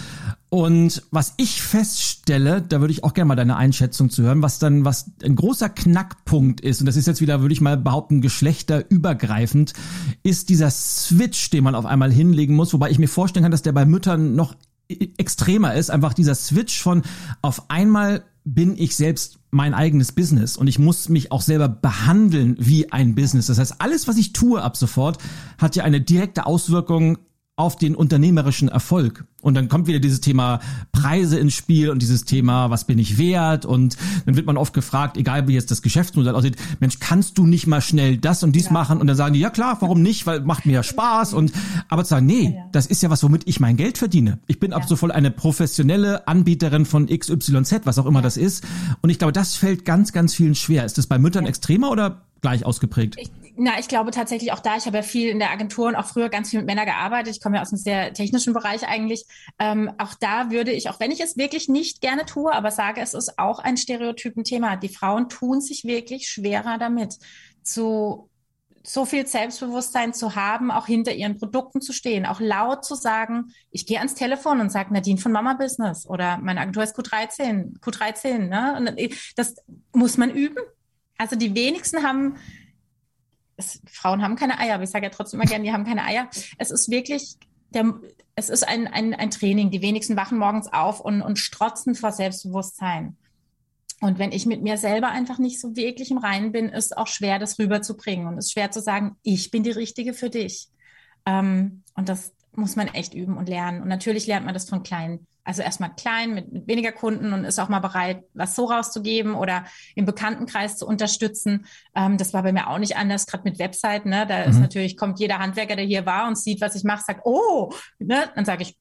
Und was ich feststelle, da würde ich auch gerne mal deine Einschätzung zu hören, was dann, was ein großer Knackpunkt ist, und das ist jetzt wieder, würde ich mal behaupten, geschlechterübergreifend, ist dieser Switch, den man auf einmal hinlegen muss, wobei ich mir vorstellen kann, dass der bei Müttern noch extremer ist, einfach dieser Switch von auf einmal bin ich selbst mein eigenes Business und ich muss mich auch selber behandeln wie ein Business. Das heißt, alles, was ich tue ab sofort, hat ja eine direkte Auswirkung auf den unternehmerischen Erfolg. Und dann kommt wieder dieses Thema Preise ins Spiel und dieses Thema, was bin ich wert? Und dann wird man oft gefragt, egal wie jetzt das Geschäftsmodell aussieht, Mensch, kannst du nicht mal schnell das und dies ja. machen? Und dann sagen die, ja klar, warum nicht? Weil macht mir ja Spaß. Und aber zu sagen, nee, ja. das ist ja was, womit ich mein Geld verdiene. Ich bin ja. ab sofort eine professionelle Anbieterin von XYZ, was auch immer das ist. Und ich glaube, das fällt ganz, ganz vielen schwer. Ist das bei Müttern extremer oder gleich ausgeprägt? Ich na, ich glaube tatsächlich auch da, ich habe ja viel in der Agentur und auch früher ganz viel mit Männern gearbeitet. Ich komme ja aus einem sehr technischen Bereich eigentlich. Ähm, auch da würde ich, auch wenn ich es wirklich nicht gerne tue, aber sage, es ist auch ein Stereotypenthema. Die Frauen tun sich wirklich schwerer damit, zu so viel Selbstbewusstsein zu haben, auch hinter ihren Produkten zu stehen, auch laut zu sagen, ich gehe ans Telefon und sage Nadine von Mama Business oder meine Agentur ist Q13, Q13, ne? Und das muss man üben. Also die wenigsten haben es, Frauen haben keine Eier, aber ich sage ja trotzdem immer gerne, die haben keine Eier. Es ist wirklich der, es ist ein, ein, ein Training. Die wenigsten wachen morgens auf und, und strotzen vor Selbstbewusstsein. Und wenn ich mit mir selber einfach nicht so wirklich im Reinen bin, ist auch schwer, das rüberzubringen und es ist schwer zu sagen, ich bin die Richtige für dich. Ähm, und das muss man echt üben und lernen. Und natürlich lernt man das von klein. Also erstmal klein mit, mit weniger Kunden und ist auch mal bereit, was so rauszugeben oder im Bekanntenkreis zu unterstützen. Ähm, das war bei mir auch nicht anders, gerade mit Webseiten. Ne? Da mhm. ist natürlich, kommt jeder Handwerker, der hier war und sieht, was ich mache, sagt, oh, ne? dann sage ich,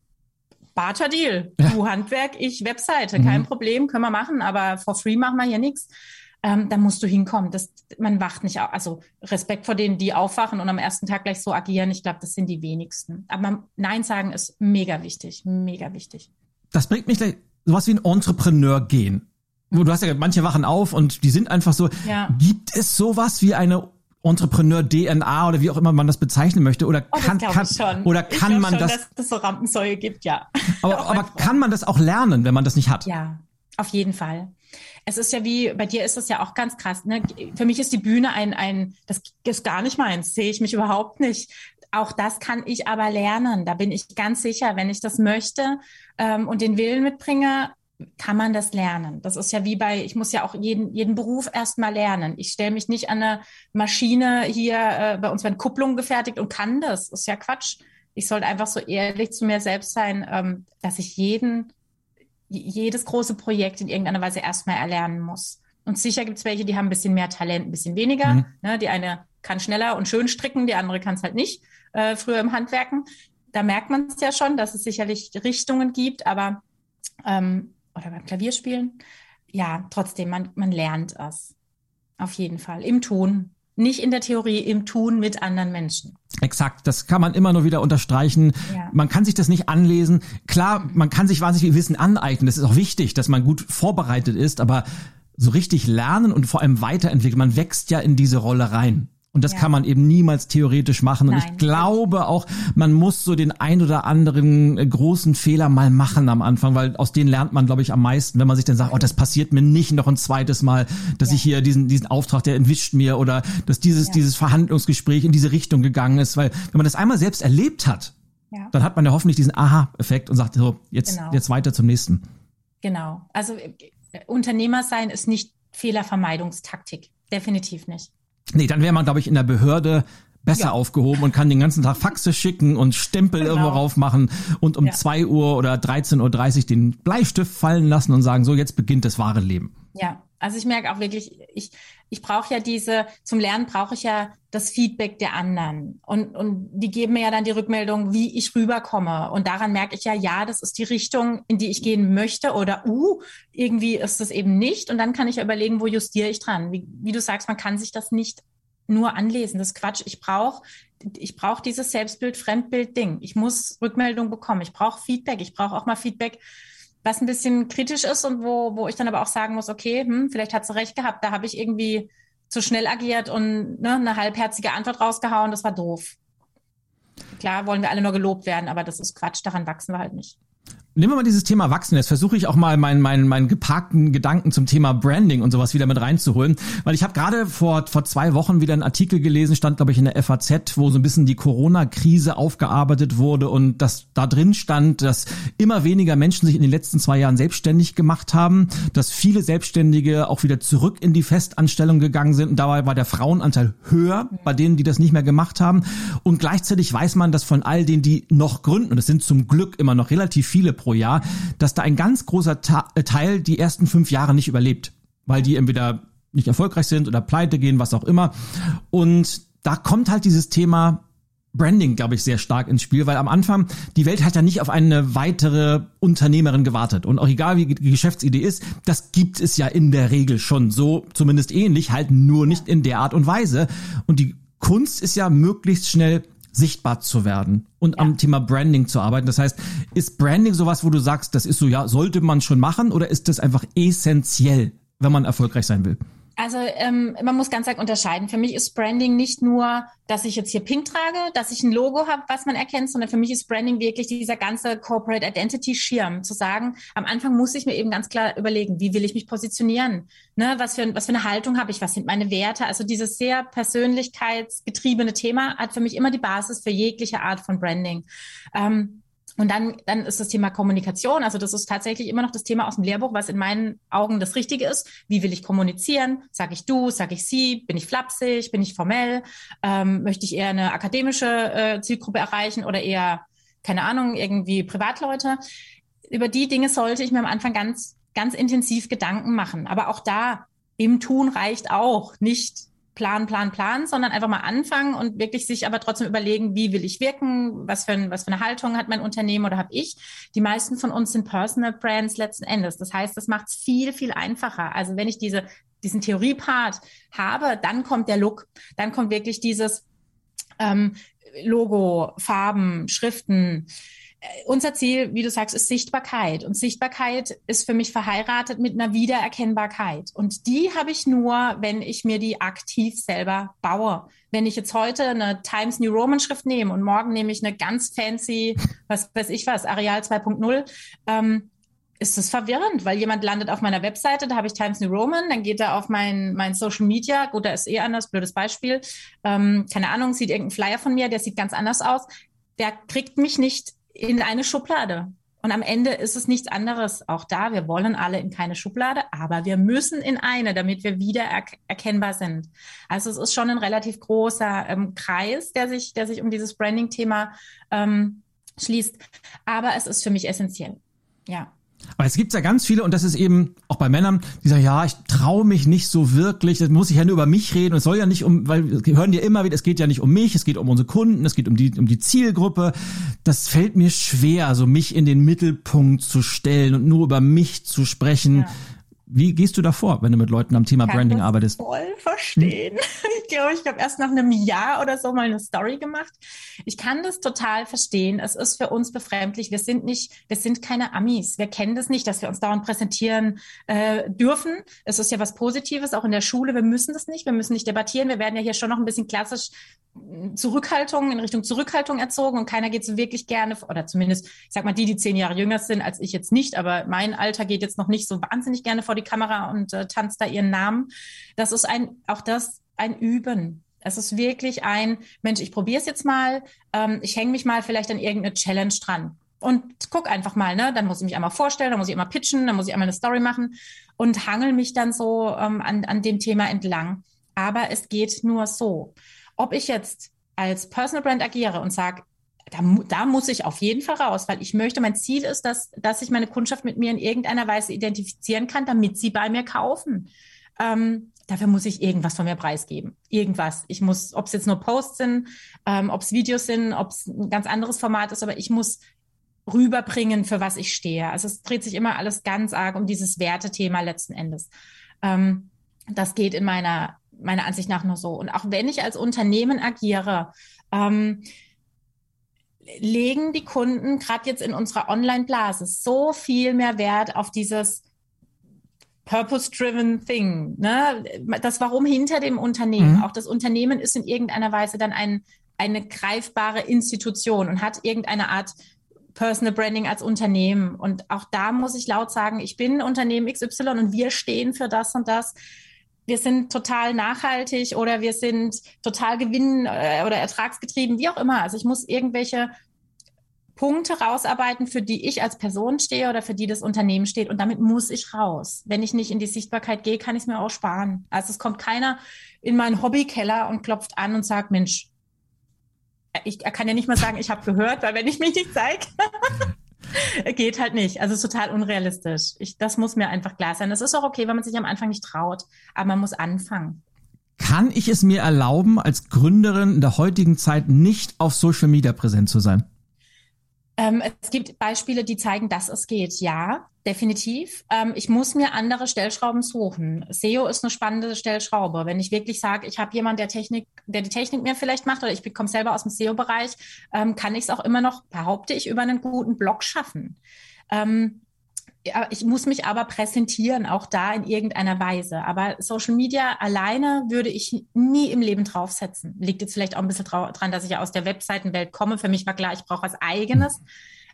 Barter Deal. Ja. Du Handwerk, ich Webseite, mhm. kein Problem, können wir machen, aber for free machen wir hier nichts. Ähm, da musst du hinkommen. Das, man wacht nicht auf. Also Respekt vor denen, die aufwachen und am ersten Tag gleich so agieren. Ich glaube, das sind die wenigsten. Aber Nein sagen ist mega wichtig, mega wichtig. Das bringt mich gleich sowas wie ein Entrepreneur gehen. Du hast ja manche wachen auf und die sind einfach so. Ja. Gibt es sowas wie eine Entrepreneur-DNA oder wie auch immer man das bezeichnen möchte oder oh, kann, kann oder kann man schon, das dass es so Rampensäue gibt, ja. Aber, aber kann man das auch lernen, wenn man das nicht hat? Ja, auf jeden Fall. Es ist ja wie, bei dir ist das ja auch ganz krass. Ne? Für mich ist die Bühne ein, ein, das ist gar nicht meins, sehe ich mich überhaupt nicht. Auch das kann ich aber lernen. Da bin ich ganz sicher, wenn ich das möchte ähm, und den Willen mitbringe, kann man das lernen. Das ist ja wie bei, ich muss ja auch jeden, jeden Beruf erstmal lernen. Ich stelle mich nicht an eine Maschine hier, äh, bei uns werden Kupplungen gefertigt und kann das. Ist ja Quatsch. Ich sollte einfach so ehrlich zu mir selbst sein, ähm, dass ich jeden, jedes große Projekt in irgendeiner Weise erstmal erlernen muss. Und sicher gibt es welche, die haben ein bisschen mehr Talent, ein bisschen weniger. Mhm. Ne, die eine kann schneller und schön stricken, die andere kann es halt nicht, äh, früher im Handwerken. Da merkt man es ja schon, dass es sicherlich Richtungen gibt, aber ähm, oder beim Klavierspielen. Ja, trotzdem, man, man lernt es. Auf jeden Fall. Im Tun. Nicht in der Theorie, im Tun mit anderen Menschen. Exakt, das kann man immer nur wieder unterstreichen. Ja. Man kann sich das nicht anlesen. Klar, man kann sich wahnsinnig viel Wissen aneignen. Das ist auch wichtig, dass man gut vorbereitet ist, aber so richtig lernen und vor allem weiterentwickeln, man wächst ja in diese Rolle rein. Und das ja. kann man eben niemals theoretisch machen. Und Nein. ich glaube auch, man muss so den ein oder anderen äh, großen Fehler mal machen am Anfang, weil aus denen lernt man, glaube ich, am meisten, wenn man sich dann sagt, oh, das passiert mir nicht noch ein zweites Mal, dass ja. ich hier diesen, diesen Auftrag, der entwischt mir oder dass dieses, ja. dieses Verhandlungsgespräch in diese Richtung gegangen ist. Weil wenn man das einmal selbst erlebt hat, dann hat man ja hoffentlich diesen Aha-Effekt und sagt so, jetzt, genau. jetzt weiter zum nächsten. Genau. Also äh, Unternehmer sein ist nicht Fehlervermeidungstaktik. Definitiv nicht. Nee, dann wäre man, glaube ich, in der Behörde besser ja. aufgehoben und kann den ganzen Tag Faxe schicken und Stempel genau. irgendwo raufmachen und um ja. 2 Uhr oder 13.30 Uhr den Bleistift fallen lassen und sagen, so jetzt beginnt das wahre Leben. Ja, also ich merke auch wirklich, ich, ich brauche ja diese, zum Lernen brauche ich ja das Feedback der anderen. Und, und die geben mir ja dann die Rückmeldung, wie ich rüberkomme. Und daran merke ich ja, ja, das ist die Richtung, in die ich gehen möchte. Oder, uh, irgendwie ist das eben nicht. Und dann kann ich ja überlegen, wo justiere ich dran. Wie, wie du sagst, man kann sich das nicht nur anlesen. Das ist Quatsch. Ich brauche ich brauche dieses Selbstbild, Fremdbild Ding. Ich muss Rückmeldung bekommen. Ich brauche Feedback. Ich brauche auch mal Feedback was ein bisschen kritisch ist und wo, wo ich dann aber auch sagen muss, okay, hm, vielleicht hat sie recht gehabt, da habe ich irgendwie zu schnell agiert und ne, eine halbherzige Antwort rausgehauen, das war doof. Klar wollen wir alle nur gelobt werden, aber das ist Quatsch, daran wachsen wir halt nicht. Nehmen wir mal dieses Thema Wachsen. Jetzt versuche ich auch mal meinen meinen meinen geparkten Gedanken zum Thema Branding und sowas wieder mit reinzuholen, weil ich habe gerade vor vor zwei Wochen wieder einen Artikel gelesen, stand glaube ich in der FAZ, wo so ein bisschen die Corona-Krise aufgearbeitet wurde und dass da drin stand, dass immer weniger Menschen sich in den letzten zwei Jahren selbstständig gemacht haben, dass viele Selbstständige auch wieder zurück in die Festanstellung gegangen sind. Und dabei war der Frauenanteil höher bei denen, die das nicht mehr gemacht haben. Und gleichzeitig weiß man, dass von all denen, die noch gründen, und es sind zum Glück immer noch relativ viele pro Jahr, dass da ein ganz großer äh, Teil die ersten fünf Jahre nicht überlebt, weil die entweder nicht erfolgreich sind oder pleite gehen, was auch immer. Und da kommt halt dieses Thema Branding, glaube ich, sehr stark ins Spiel, weil am Anfang die Welt hat ja nicht auf eine weitere Unternehmerin gewartet. Und auch egal wie die Geschäftsidee ist, das gibt es ja in der Regel schon so, zumindest ähnlich, halt nur nicht in der Art und Weise. Und die Kunst ist ja möglichst schnell sichtbar zu werden und ja. am Thema Branding zu arbeiten. Das heißt, ist Branding sowas, wo du sagst, das ist so, ja, sollte man schon machen oder ist das einfach essentiell, wenn man erfolgreich sein will? Also ähm, man muss ganz arg unterscheiden. Für mich ist Branding nicht nur, dass ich jetzt hier Pink trage, dass ich ein Logo habe, was man erkennt, sondern für mich ist Branding wirklich dieser ganze Corporate Identity Schirm. Zu sagen, am Anfang muss ich mir eben ganz klar überlegen, wie will ich mich positionieren? Ne, was, für, was für eine Haltung habe ich? Was sind meine Werte? Also dieses sehr persönlichkeitsgetriebene Thema hat für mich immer die Basis für jegliche Art von Branding. Ähm, und dann, dann ist das Thema Kommunikation. Also das ist tatsächlich immer noch das Thema aus dem Lehrbuch, was in meinen Augen das Richtige ist. Wie will ich kommunizieren? Sag ich du? Sag ich sie? Bin ich flapsig? Bin ich formell? Ähm, möchte ich eher eine akademische äh, Zielgruppe erreichen oder eher, keine Ahnung, irgendwie Privatleute? Über die Dinge sollte ich mir am Anfang ganz, ganz intensiv Gedanken machen. Aber auch da, im Tun reicht auch. Nicht Plan, Plan, Plan, sondern einfach mal anfangen und wirklich sich aber trotzdem überlegen, wie will ich wirken, was für, ein, was für eine Haltung hat mein Unternehmen oder habe ich. Die meisten von uns sind Personal Brands letzten Endes. Das heißt, das macht es viel, viel einfacher. Also wenn ich diese, diesen Theorie-Part habe, dann kommt der Look, dann kommt wirklich dieses ähm, Logo, Farben, Schriften, unser Ziel, wie du sagst, ist Sichtbarkeit. Und Sichtbarkeit ist für mich verheiratet mit einer Wiedererkennbarkeit. Und die habe ich nur, wenn ich mir die aktiv selber baue. Wenn ich jetzt heute eine Times New Roman Schrift nehme und morgen nehme ich eine ganz fancy, was weiß ich was, Areal 2.0, ähm, ist das verwirrend, weil jemand landet auf meiner Webseite, da habe ich Times New Roman, dann geht er auf mein, mein Social Media, gut, da ist eh anders, blödes Beispiel, ähm, keine Ahnung, sieht irgendein Flyer von mir, der sieht ganz anders aus, der kriegt mich nicht in eine Schublade. Und am Ende ist es nichts anderes. Auch da, wir wollen alle in keine Schublade, aber wir müssen in eine, damit wir wieder er erkennbar sind. Also es ist schon ein relativ großer ähm, Kreis, der sich, der sich um dieses Branding-Thema ähm, schließt. Aber es ist für mich essentiell. Ja. Aber es gibt ja ganz viele, und das ist eben auch bei Männern, die sagen, ja, ich traue mich nicht so wirklich, das muss ich ja nur über mich reden, und es soll ja nicht um, weil wir hören dir immer wieder, es geht ja nicht um mich, es geht um unsere Kunden, es geht um die, um die Zielgruppe. Das fällt mir schwer, so mich in den Mittelpunkt zu stellen und nur über mich zu sprechen. Ja. Wie gehst du da vor, wenn du mit Leuten am Thema Branding das arbeitest? Voll verstehen. Hm? Ich glaube, ich habe erst nach einem Jahr oder so mal eine Story gemacht. Ich kann das total verstehen. Es ist für uns befremdlich. Wir sind nicht, wir sind keine Amis. Wir kennen das nicht, dass wir uns dauernd präsentieren äh, dürfen. Es ist ja was Positives, auch in der Schule. Wir müssen das nicht. Wir müssen nicht debattieren. Wir werden ja hier schon noch ein bisschen klassisch Zurückhaltung, in Richtung Zurückhaltung erzogen und keiner geht so wirklich gerne, oder zumindest, ich sag mal, die, die zehn Jahre jünger sind als ich jetzt nicht, aber mein Alter geht jetzt noch nicht so wahnsinnig gerne vor die Kamera und äh, tanzt da ihren Namen. Das ist ein, auch das ein Üben. Es ist wirklich ein, Mensch, ich probiere es jetzt mal, ähm, ich hänge mich mal vielleicht an irgendeine Challenge dran und guck einfach mal, ne? Dann muss ich mich einmal vorstellen, dann muss ich immer pitchen, dann muss ich einmal eine Story machen und hangel mich dann so ähm, an, an dem Thema entlang. Aber es geht nur so ob ich jetzt als Personal Brand agiere und sage, da, da muss ich auf jeden Fall raus, weil ich möchte, mein Ziel ist, dass, dass ich meine Kundschaft mit mir in irgendeiner Weise identifizieren kann, damit sie bei mir kaufen. Ähm, dafür muss ich irgendwas von mir preisgeben. Irgendwas. Ich muss, ob es jetzt nur Posts sind, ähm, ob es Videos sind, ob es ein ganz anderes Format ist, aber ich muss rüberbringen, für was ich stehe. Also es dreht sich immer alles ganz arg um dieses Wertethema letzten Endes. Ähm, das geht in meiner meiner Ansicht nach nur so. Und auch wenn ich als Unternehmen agiere, ähm, legen die Kunden gerade jetzt in unserer Online-Blase so viel mehr Wert auf dieses Purpose-driven Thing, ne? Das Warum hinter dem Unternehmen. Mhm. Auch das Unternehmen ist in irgendeiner Weise dann ein, eine greifbare Institution und hat irgendeine Art Personal Branding als Unternehmen. Und auch da muss ich laut sagen, ich bin Unternehmen XY und wir stehen für das und das wir sind total nachhaltig oder wir sind total gewinn- äh, oder ertragsgetrieben, wie auch immer. Also ich muss irgendwelche Punkte rausarbeiten, für die ich als Person stehe oder für die das Unternehmen steht. Und damit muss ich raus. Wenn ich nicht in die Sichtbarkeit gehe, kann ich es mir auch sparen. Also es kommt keiner in meinen Hobbykeller und klopft an und sagt, Mensch, ich, kann ja nicht mal sagen, ich habe gehört, weil wenn ich mich nicht zeige, Geht halt nicht. Also total unrealistisch. Ich, das muss mir einfach klar sein. Das ist auch okay, wenn man sich am Anfang nicht traut, aber man muss anfangen. Kann ich es mir erlauben, als Gründerin in der heutigen Zeit nicht auf Social Media präsent zu sein? Ähm, es gibt Beispiele, die zeigen, dass es geht. Ja, definitiv. Ähm, ich muss mir andere Stellschrauben suchen. SEO ist eine spannende Stellschraube. Wenn ich wirklich sage, ich habe jemanden, der Technik, der die Technik mir vielleicht macht oder ich komme selber aus dem SEO-Bereich, ähm, kann ich es auch immer noch, behaupte ich, über einen guten Blog schaffen. Ähm, ich muss mich aber präsentieren, auch da in irgendeiner Weise. Aber Social Media alleine würde ich nie im Leben draufsetzen. Liegt jetzt vielleicht auch ein bisschen dran, dass ich ja aus der Webseitenwelt komme. Für mich war klar, ich brauche was Eigenes. Mhm.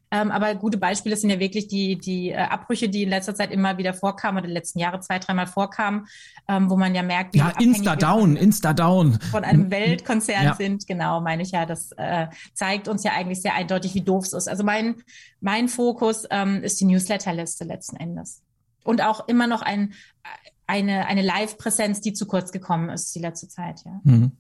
Ähm, aber gute Beispiele sind ja wirklich die, die äh, Abbrüche, die in letzter Zeit immer wieder vorkamen oder die letzten Jahre zwei, dreimal vorkamen, ähm, wo man ja merkt, wie ja, Insta-Down, Insta-Down. Von einem Weltkonzern ja. sind, genau, meine ich ja. Das äh, zeigt uns ja eigentlich sehr eindeutig, wie doof es ist. Also mein, mein Fokus ähm, ist die Newsletterliste letzten Endes. Und auch immer noch ein, eine, eine Live-Präsenz, die zu kurz gekommen ist die letzte Zeit, ja. Mhm.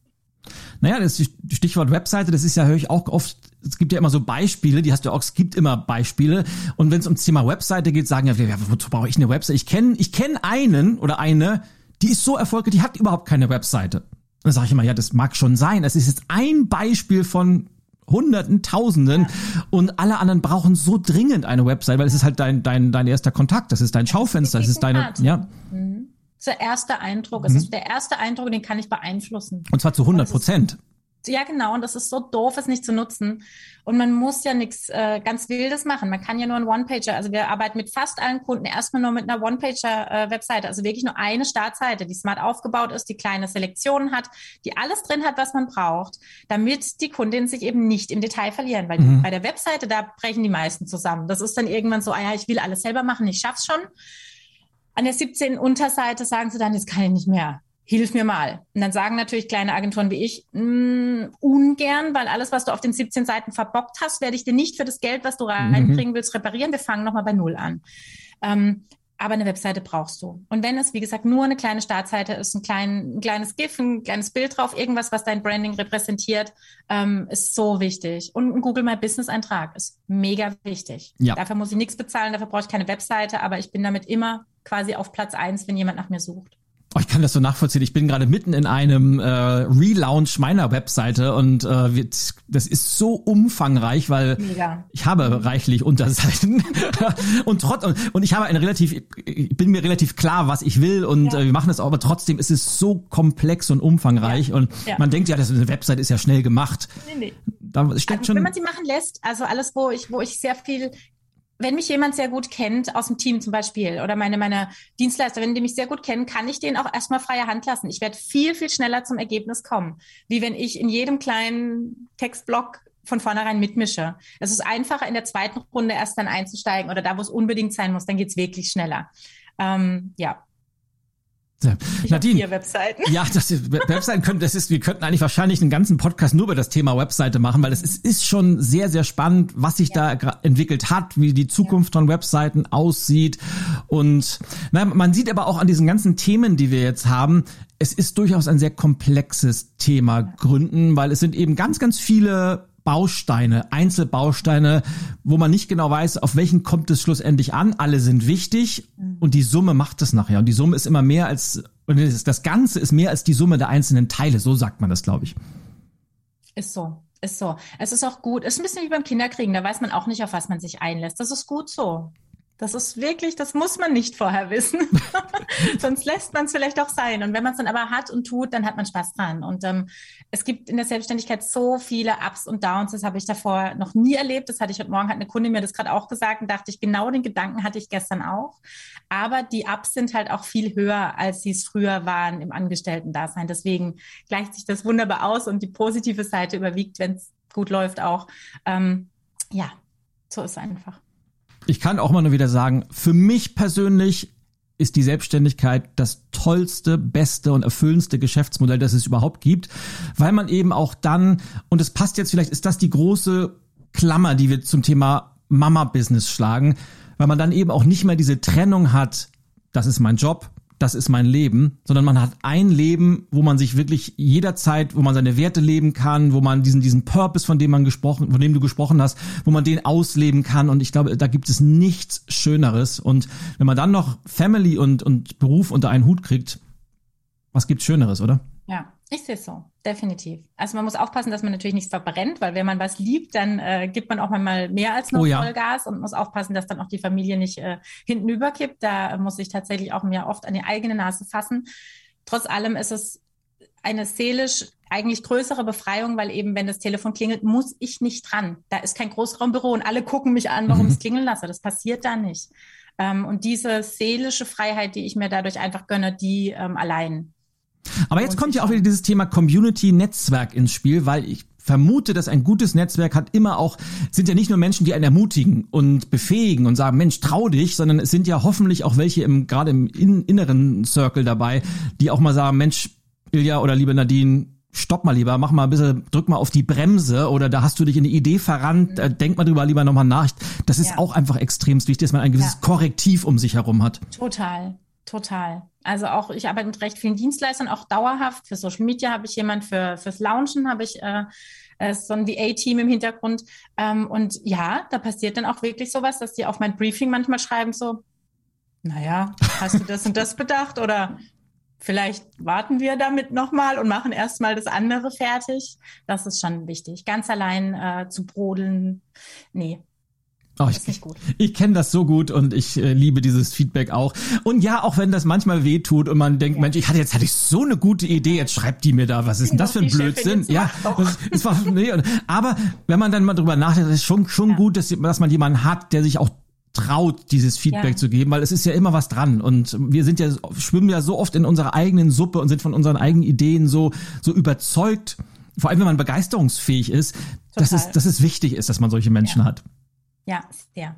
Naja, das Stichwort Webseite, das ist ja, höre ich auch oft, es gibt ja immer so Beispiele, die hast du auch, es gibt immer Beispiele. Und wenn es ums Thema Webseite geht, sagen ja, ja wozu brauche ich eine Webseite? Ich kenne ich kenn einen oder eine, die ist so erfolgreich, die hat überhaupt keine Webseite. Dann sage ich immer, ja, das mag schon sein. Das ist jetzt ein Beispiel von Hunderten, Tausenden ja. und alle anderen brauchen so dringend eine Website, weil es ist halt dein, dein, dein erster Kontakt, das ist dein Schaufenster, das ist deine, ja. Mhm. Ist der erste Eindruck. Es mhm. ist der erste Eindruck, den kann ich beeinflussen. Und zwar zu 100 Prozent. Ja, genau. Und das ist so doof, es nicht zu nutzen. Und man muss ja nichts äh, ganz Wildes machen. Man kann ja nur ein One-Pager. Also wir arbeiten mit fast allen Kunden erstmal nur mit einer One-Pager-Webseite. Äh, also wirklich nur eine Startseite, die smart aufgebaut ist, die kleine Selektionen hat, die alles drin hat, was man braucht, damit die Kundinnen sich eben nicht im Detail verlieren. Weil mhm. bei der Webseite, da brechen die meisten zusammen. Das ist dann irgendwann so, ah ja, ich will alles selber machen, ich schaff's schon. An der 17 Unterseite sagen sie dann, jetzt kann ich nicht mehr. Hilf mir mal. Und dann sagen natürlich kleine Agenturen wie ich, mh, mm, ungern, weil alles, was du auf den 17 Seiten verbockt hast, werde ich dir nicht für das Geld, was du mhm. reinbringen willst, reparieren. Wir fangen nochmal bei Null an. Ähm, aber eine Webseite brauchst du. Und wenn es, wie gesagt, nur eine kleine Startseite ist, ein, klein, ein kleines GIF, ein kleines Bild drauf, irgendwas, was dein Branding repräsentiert, ähm, ist so wichtig. Und ein Google My Business Eintrag ist mega wichtig. Ja. Dafür muss ich nichts bezahlen, dafür brauche ich keine Webseite, aber ich bin damit immer quasi auf Platz eins, wenn jemand nach mir sucht. Oh, ich kann das so nachvollziehen. Ich bin gerade mitten in einem äh, Relaunch meiner Webseite und äh, wird, das ist so umfangreich, weil Mega. ich habe reichlich Unterseiten und trotz und, und ich habe eine relativ, ich bin mir relativ klar, was ich will und ja. äh, wir machen das auch, aber trotzdem ist es so komplex und umfangreich ja. und ja. man denkt ja, das eine Webseite ist ja schnell gemacht. Nee, nee. Da steckt also, schon. Wenn man sie machen lässt, also alles, wo ich, wo ich sehr viel wenn mich jemand sehr gut kennt, aus dem Team zum Beispiel, oder meine, meine Dienstleister, wenn die mich sehr gut kennen, kann ich denen auch erstmal freie Hand lassen. Ich werde viel, viel schneller zum Ergebnis kommen, wie wenn ich in jedem kleinen Textblock von vornherein mitmische. Es ist einfacher, in der zweiten Runde erst dann einzusteigen oder da, wo es unbedingt sein muss, dann geht's wirklich schneller. Ähm, ja, ich Nadine, vier Webseiten. Ja, das ist, Webseiten können, das ist, wir könnten eigentlich wahrscheinlich einen ganzen Podcast nur über das Thema Webseite machen, weil es ist, ist schon sehr, sehr spannend, was sich ja. da entwickelt hat, wie die Zukunft ja. von Webseiten aussieht. Und na, man sieht aber auch an diesen ganzen Themen, die wir jetzt haben, es ist durchaus ein sehr komplexes Thema gründen, weil es sind eben ganz, ganz viele Bausteine, Einzelbausteine, wo man nicht genau weiß, auf welchen kommt es schlussendlich an. Alle sind wichtig mhm. und die Summe macht es nachher. Und die Summe ist immer mehr als, und das Ganze ist mehr als die Summe der einzelnen Teile. So sagt man das, glaube ich. Ist so. Ist so. Es ist auch gut. Es ist ein bisschen wie beim Kinderkriegen. Da weiß man auch nicht, auf was man sich einlässt. Das ist gut so. Das ist wirklich, das muss man nicht vorher wissen. Sonst lässt man es vielleicht auch sein. Und wenn man es dann aber hat und tut, dann hat man Spaß dran. Und ähm, es gibt in der Selbstständigkeit so viele Ups und Downs. Das habe ich davor noch nie erlebt. Das hatte ich heute Morgen, hat eine Kundin mir das gerade auch gesagt und dachte ich, genau den Gedanken hatte ich gestern auch. Aber die Ups sind halt auch viel höher, als sie es früher waren im Angestellten-Dasein. Deswegen gleicht sich das wunderbar aus und die positive Seite überwiegt, wenn es gut läuft auch. Ähm, ja, so ist es einfach ich kann auch mal nur wieder sagen, für mich persönlich ist die Selbstständigkeit das tollste, beste und erfüllendste Geschäftsmodell, das es überhaupt gibt, weil man eben auch dann, und es passt jetzt vielleicht, ist das die große Klammer, die wir zum Thema Mama-Business schlagen, weil man dann eben auch nicht mehr diese Trennung hat, das ist mein Job, das ist mein Leben, sondern man hat ein Leben, wo man sich wirklich jederzeit, wo man seine Werte leben kann, wo man diesen, diesen Purpose, von dem man gesprochen, von dem du gesprochen hast, wo man den ausleben kann. Und ich glaube, da gibt es nichts Schöneres. Und wenn man dann noch Family und, und Beruf unter einen Hut kriegt, was gibt's Schöneres, oder? Ich sehe es so, definitiv. Also man muss aufpassen, dass man natürlich nichts verbrennt, weil wenn man was liebt, dann äh, gibt man auch mal mehr als nur oh, ja. Vollgas und muss aufpassen, dass dann auch die Familie nicht äh, hinten überkippt. Da muss ich tatsächlich auch mir oft an die eigene Nase fassen. Trotz allem ist es eine seelisch eigentlich größere Befreiung, weil eben, wenn das Telefon klingelt, muss ich nicht dran. Da ist kein Großraumbüro und alle gucken mich an, warum mhm. ich es klingeln lasse. Das passiert da nicht. Ähm, und diese seelische Freiheit, die ich mir dadurch einfach gönne, die ähm, allein. Aber jetzt kommt ja auch wieder dieses Thema Community-Netzwerk ins Spiel, weil ich vermute, dass ein gutes Netzwerk hat immer auch, sind ja nicht nur Menschen, die einen ermutigen und befähigen und sagen, Mensch, trau dich, sondern es sind ja hoffentlich auch welche im, gerade im in, inneren Circle dabei, die auch mal sagen, Mensch, Ilja oder liebe Nadine, stopp mal lieber, mach mal ein bisschen, drück mal auf die Bremse oder da hast du dich in eine Idee verrannt, mhm. denk mal drüber lieber nochmal nach. Das ist ja. auch einfach extremst wichtig, dass man ein gewisses ja. Korrektiv um sich herum hat. Total, total. Also auch, ich arbeite mit recht vielen Dienstleistern, auch dauerhaft. Für Social Media habe ich jemand, für fürs Launchen habe ich äh, äh so ein VA-Team im Hintergrund. Ähm, und ja, da passiert dann auch wirklich sowas, dass die auf mein Briefing manchmal schreiben so, naja, hast du das und das bedacht oder vielleicht warten wir damit nochmal und machen erstmal das andere fertig. Das ist schon wichtig. Ganz allein äh, zu brodeln, nee. Oh, ich, ich, ich kenne das so gut und ich äh, liebe dieses Feedback auch. Und ja, auch wenn das manchmal weh tut und man denkt, ja. Mensch, ich hatte jetzt hatte ich so eine gute Idee, jetzt schreibt die mir da, was ist denn das für ein Blödsinn? Ja, das, das war, nee, aber wenn man dann mal drüber nachdenkt, ist schon schon ja. gut, dass, dass man jemanden hat, der sich auch traut, dieses Feedback ja. zu geben, weil es ist ja immer was dran und wir sind ja schwimmen ja so oft in unserer eigenen Suppe und sind von unseren eigenen Ideen so so überzeugt, vor allem wenn man begeisterungsfähig ist, dass es dass es wichtig ist, dass man solche Menschen hat. Ja, sehr.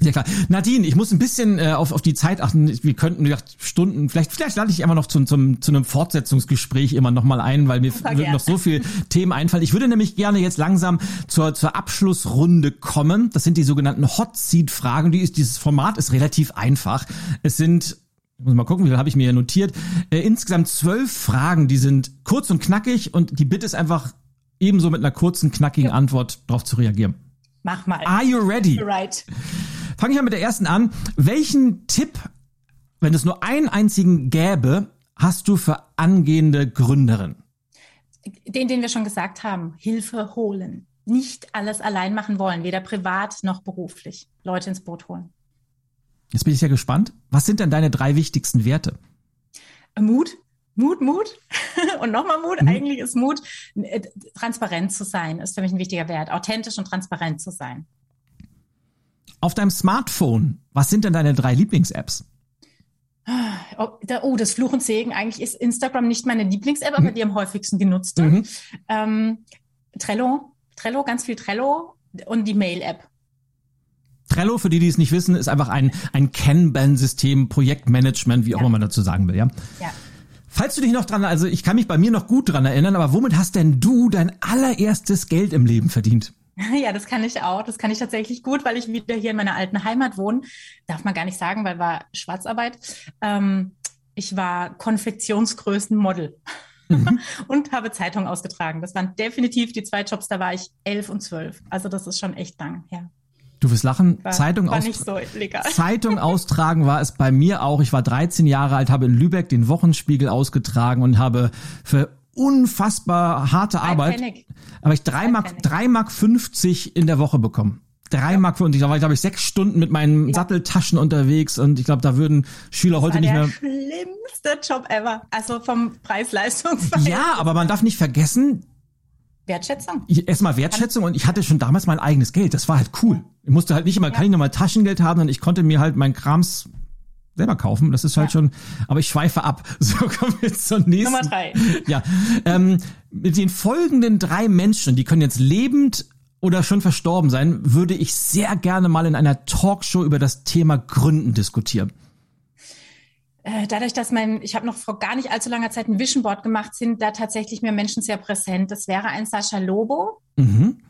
Ja klar. Nadine, ich muss ein bisschen äh, auf, auf die Zeit achten. Wir könnten wie Stunden, vielleicht, vielleicht lade ich immer noch zum, zum, zu einem Fortsetzungsgespräch immer noch mal ein, weil mir würden noch so viel Themen einfallen. Ich würde nämlich gerne jetzt langsam zur, zur Abschlussrunde kommen. Das sind die sogenannten Hot Seat Fragen. Die ist, dieses Format ist relativ einfach. Es sind ich muss mal gucken, wie viel habe ich mir hier notiert. Äh, insgesamt zwölf Fragen, die sind kurz und knackig und die Bitte ist einfach ebenso mit einer kurzen, knackigen ja. Antwort darauf zu reagieren. Mach mal. Are you ready? Right. Fange ich mal mit der ersten an. Welchen Tipp, wenn es nur einen einzigen gäbe, hast du für angehende Gründerin? Den, den wir schon gesagt haben. Hilfe holen. Nicht alles allein machen wollen, weder privat noch beruflich. Leute ins Boot holen. Jetzt bin ich ja gespannt. Was sind denn deine drei wichtigsten Werte? Mut, Mut, Mut und nochmal Mut. Mhm. Eigentlich ist Mut, äh, transparent zu sein, ist für mich ein wichtiger Wert. Authentisch und transparent zu sein. Auf deinem Smartphone, was sind denn deine drei Lieblings-Apps? Oh, oh, das Fluch und Segen. Eigentlich ist Instagram nicht meine Lieblings-App, aber mhm. die am häufigsten genutzte. Mhm. Ähm, Trello, Trello, ganz viel Trello und die Mail-App. Trello, für die, die es nicht wissen, ist einfach ein, ein Kanban-System, Projektmanagement, wie auch immer man dazu sagen will, ja? Ja. Falls du dich noch dran, also ich kann mich bei mir noch gut dran erinnern, aber womit hast denn du dein allererstes Geld im Leben verdient? Ja, das kann ich auch. Das kann ich tatsächlich gut, weil ich wieder hier in meiner alten Heimat wohne. Darf man gar nicht sagen, weil war Schwarzarbeit. Ähm, ich war Konfektionsgrößenmodel mhm. und habe Zeitungen ausgetragen. Das waren definitiv die zwei Jobs. Da war ich elf und zwölf. Also das ist schon echt lang. Ja. Du wirst lachen. War, Zeitung, war so Zeitung austragen war es bei mir auch. Ich war 13 Jahre alt, habe in Lübeck den Wochenspiegel ausgetragen und habe für unfassbar harte Arbeit, aber ich drei Mark, drei Mark 50 in der Woche bekommen. Drei ja. Mark und ich war, glaube ich, sechs Stunden mit meinen ja. Satteltaschen unterwegs und ich glaube, da würden Schüler das heute nicht mehr. Schlimmste Job ever. Also vom Preis-Leistungsverhältnis. Ja, aber man darf nicht vergessen, Wertschätzung. Erstmal Wertschätzung und ich hatte schon damals mein eigenes Geld. Das war halt cool. Ich musste halt nicht immer, ja. kann ich nochmal Taschengeld haben, sondern ich konnte mir halt mein Krams selber kaufen. Das ist halt ja. schon, aber ich schweife ab. So kommen wir zur nächsten. Nummer drei. Ja. Ähm, mit den folgenden drei Menschen, die können jetzt lebend oder schon verstorben sein, würde ich sehr gerne mal in einer Talkshow über das Thema Gründen diskutieren. Äh, dadurch, dass mein, ich habe noch vor gar nicht allzu langer Zeit ein Vision Board gemacht, sind da tatsächlich mir Menschen sehr präsent. Das wäre ein Sascha Lobo. Mhm.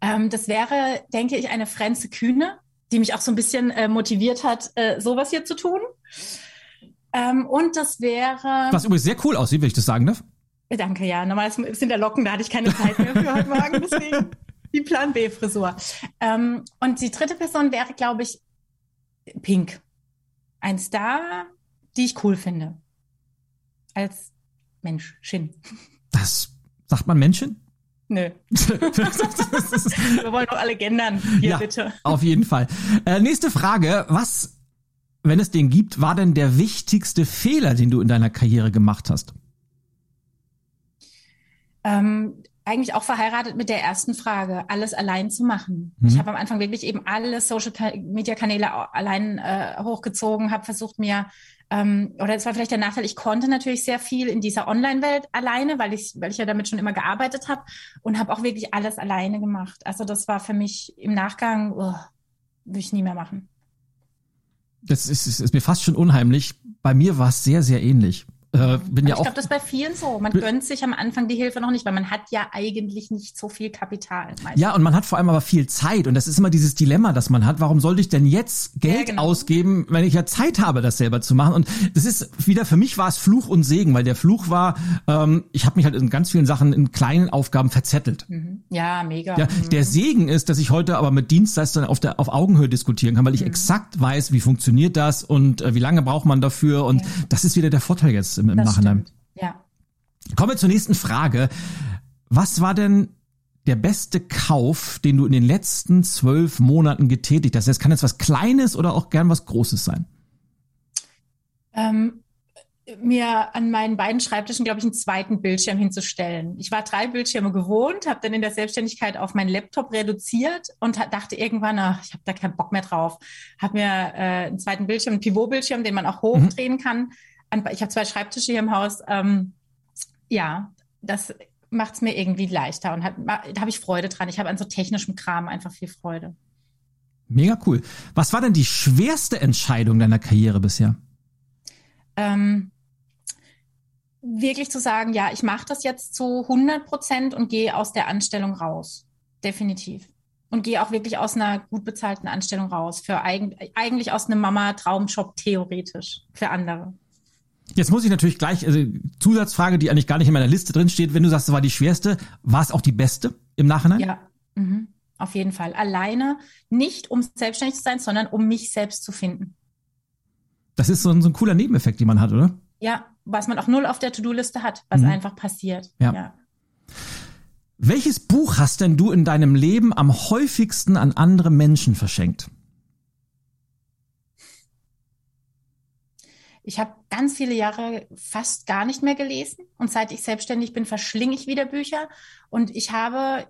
Ähm, das wäre, denke ich, eine Frenze Kühne, die mich auch so ein bisschen äh, motiviert hat, äh, sowas hier zu tun. Ähm, und das wäre. Was übrigens sehr cool aussieht, wenn ich das sagen darf. Äh, danke, ja. Normalerweise sind da Locken, da hatte ich keine Zeit mehr für heute Morgen, deswegen die Plan B-Frisur. Ähm, und die dritte Person wäre, glaube ich, Pink. Ein Star, die ich cool finde. Als Mensch, Shin. Das sagt man Menschen? Nö. Wir wollen doch alle gendern. Hier, ja, bitte. Auf jeden Fall. Äh, nächste Frage. Was, wenn es den gibt, war denn der wichtigste Fehler, den du in deiner Karriere gemacht hast? Ähm, eigentlich auch verheiratet mit der ersten Frage, alles allein zu machen. Mhm. Ich habe am Anfang wirklich eben alle Social-Media-Kanäle allein äh, hochgezogen, habe versucht mir ähm, oder es war vielleicht der Nachteil, ich konnte natürlich sehr viel in dieser Online-Welt alleine, weil ich, weil ich ja damit schon immer gearbeitet habe und habe auch wirklich alles alleine gemacht. Also das war für mich im Nachgang, oh, würde ich nie mehr machen. Das ist, ist, ist mir fast schon unheimlich. Bei mir war es sehr, sehr ähnlich. Äh, bin ja ich glaube, das ist bei vielen so. Man gönnt sich am Anfang die Hilfe noch nicht, weil man hat ja eigentlich nicht so viel Kapital. Meistens. Ja, und man hat vor allem aber viel Zeit. Und das ist immer dieses Dilemma, das man hat. Warum sollte ich denn jetzt Geld ja, genau. ausgeben, wenn ich ja Zeit habe, das selber zu machen? Und das ist wieder, für mich war es Fluch und Segen, weil der Fluch war, ähm, ich habe mich halt in ganz vielen Sachen in kleinen Aufgaben verzettelt. Mhm. Ja, mega. Ja, mhm. Der Segen ist, dass ich heute aber mit Dienstleistern auf, der, auf Augenhöhe diskutieren kann, weil ich mhm. exakt weiß, wie funktioniert das und äh, wie lange braucht man dafür. Und ja. das ist wieder der Vorteil jetzt im, im Nachhinein. Stimmt. Ja. Kommen wir zur nächsten Frage. Was war denn der beste Kauf, den du in den letzten zwölf Monaten getätigt hast? Das kann jetzt was Kleines oder auch gern was Großes sein. Ähm, mir an meinen beiden Schreibtischen, glaube ich, einen zweiten Bildschirm hinzustellen. Ich war drei Bildschirme gewohnt, habe dann in der Selbstständigkeit auf meinen Laptop reduziert und dachte irgendwann, ach, ich habe da keinen Bock mehr drauf. Habe mir äh, einen zweiten Bildschirm, einen Pivot-Bildschirm, den man auch hochdrehen mhm. kann, ich habe zwei Schreibtische hier im Haus. Ähm, ja, das macht es mir irgendwie leichter und hab, da habe ich Freude dran. Ich habe an so technischem Kram einfach viel Freude. Mega cool. Was war denn die schwerste Entscheidung deiner Karriere bisher? Ähm, wirklich zu sagen, ja, ich mache das jetzt zu 100 Prozent und gehe aus der Anstellung raus. Definitiv. Und gehe auch wirklich aus einer gut bezahlten Anstellung raus. Für eigen, eigentlich aus einem Mama-Traumjob theoretisch für andere. Jetzt muss ich natürlich gleich, also Zusatzfrage, die eigentlich gar nicht in meiner Liste drin steht, wenn du sagst, es war die schwerste, war es auch die beste im Nachhinein? Ja, mhm. auf jeden Fall. Alleine, nicht um selbstständig zu sein, sondern um mich selbst zu finden. Das ist so ein, so ein cooler Nebeneffekt, den man hat, oder? Ja, was man auch null auf der To-Do-Liste hat, was mhm. einfach passiert. Ja. ja. Welches Buch hast denn du in deinem Leben am häufigsten an andere Menschen verschenkt? Ich habe ganz viele Jahre fast gar nicht mehr gelesen und seit ich selbstständig bin, verschlinge ich wieder Bücher und ich habe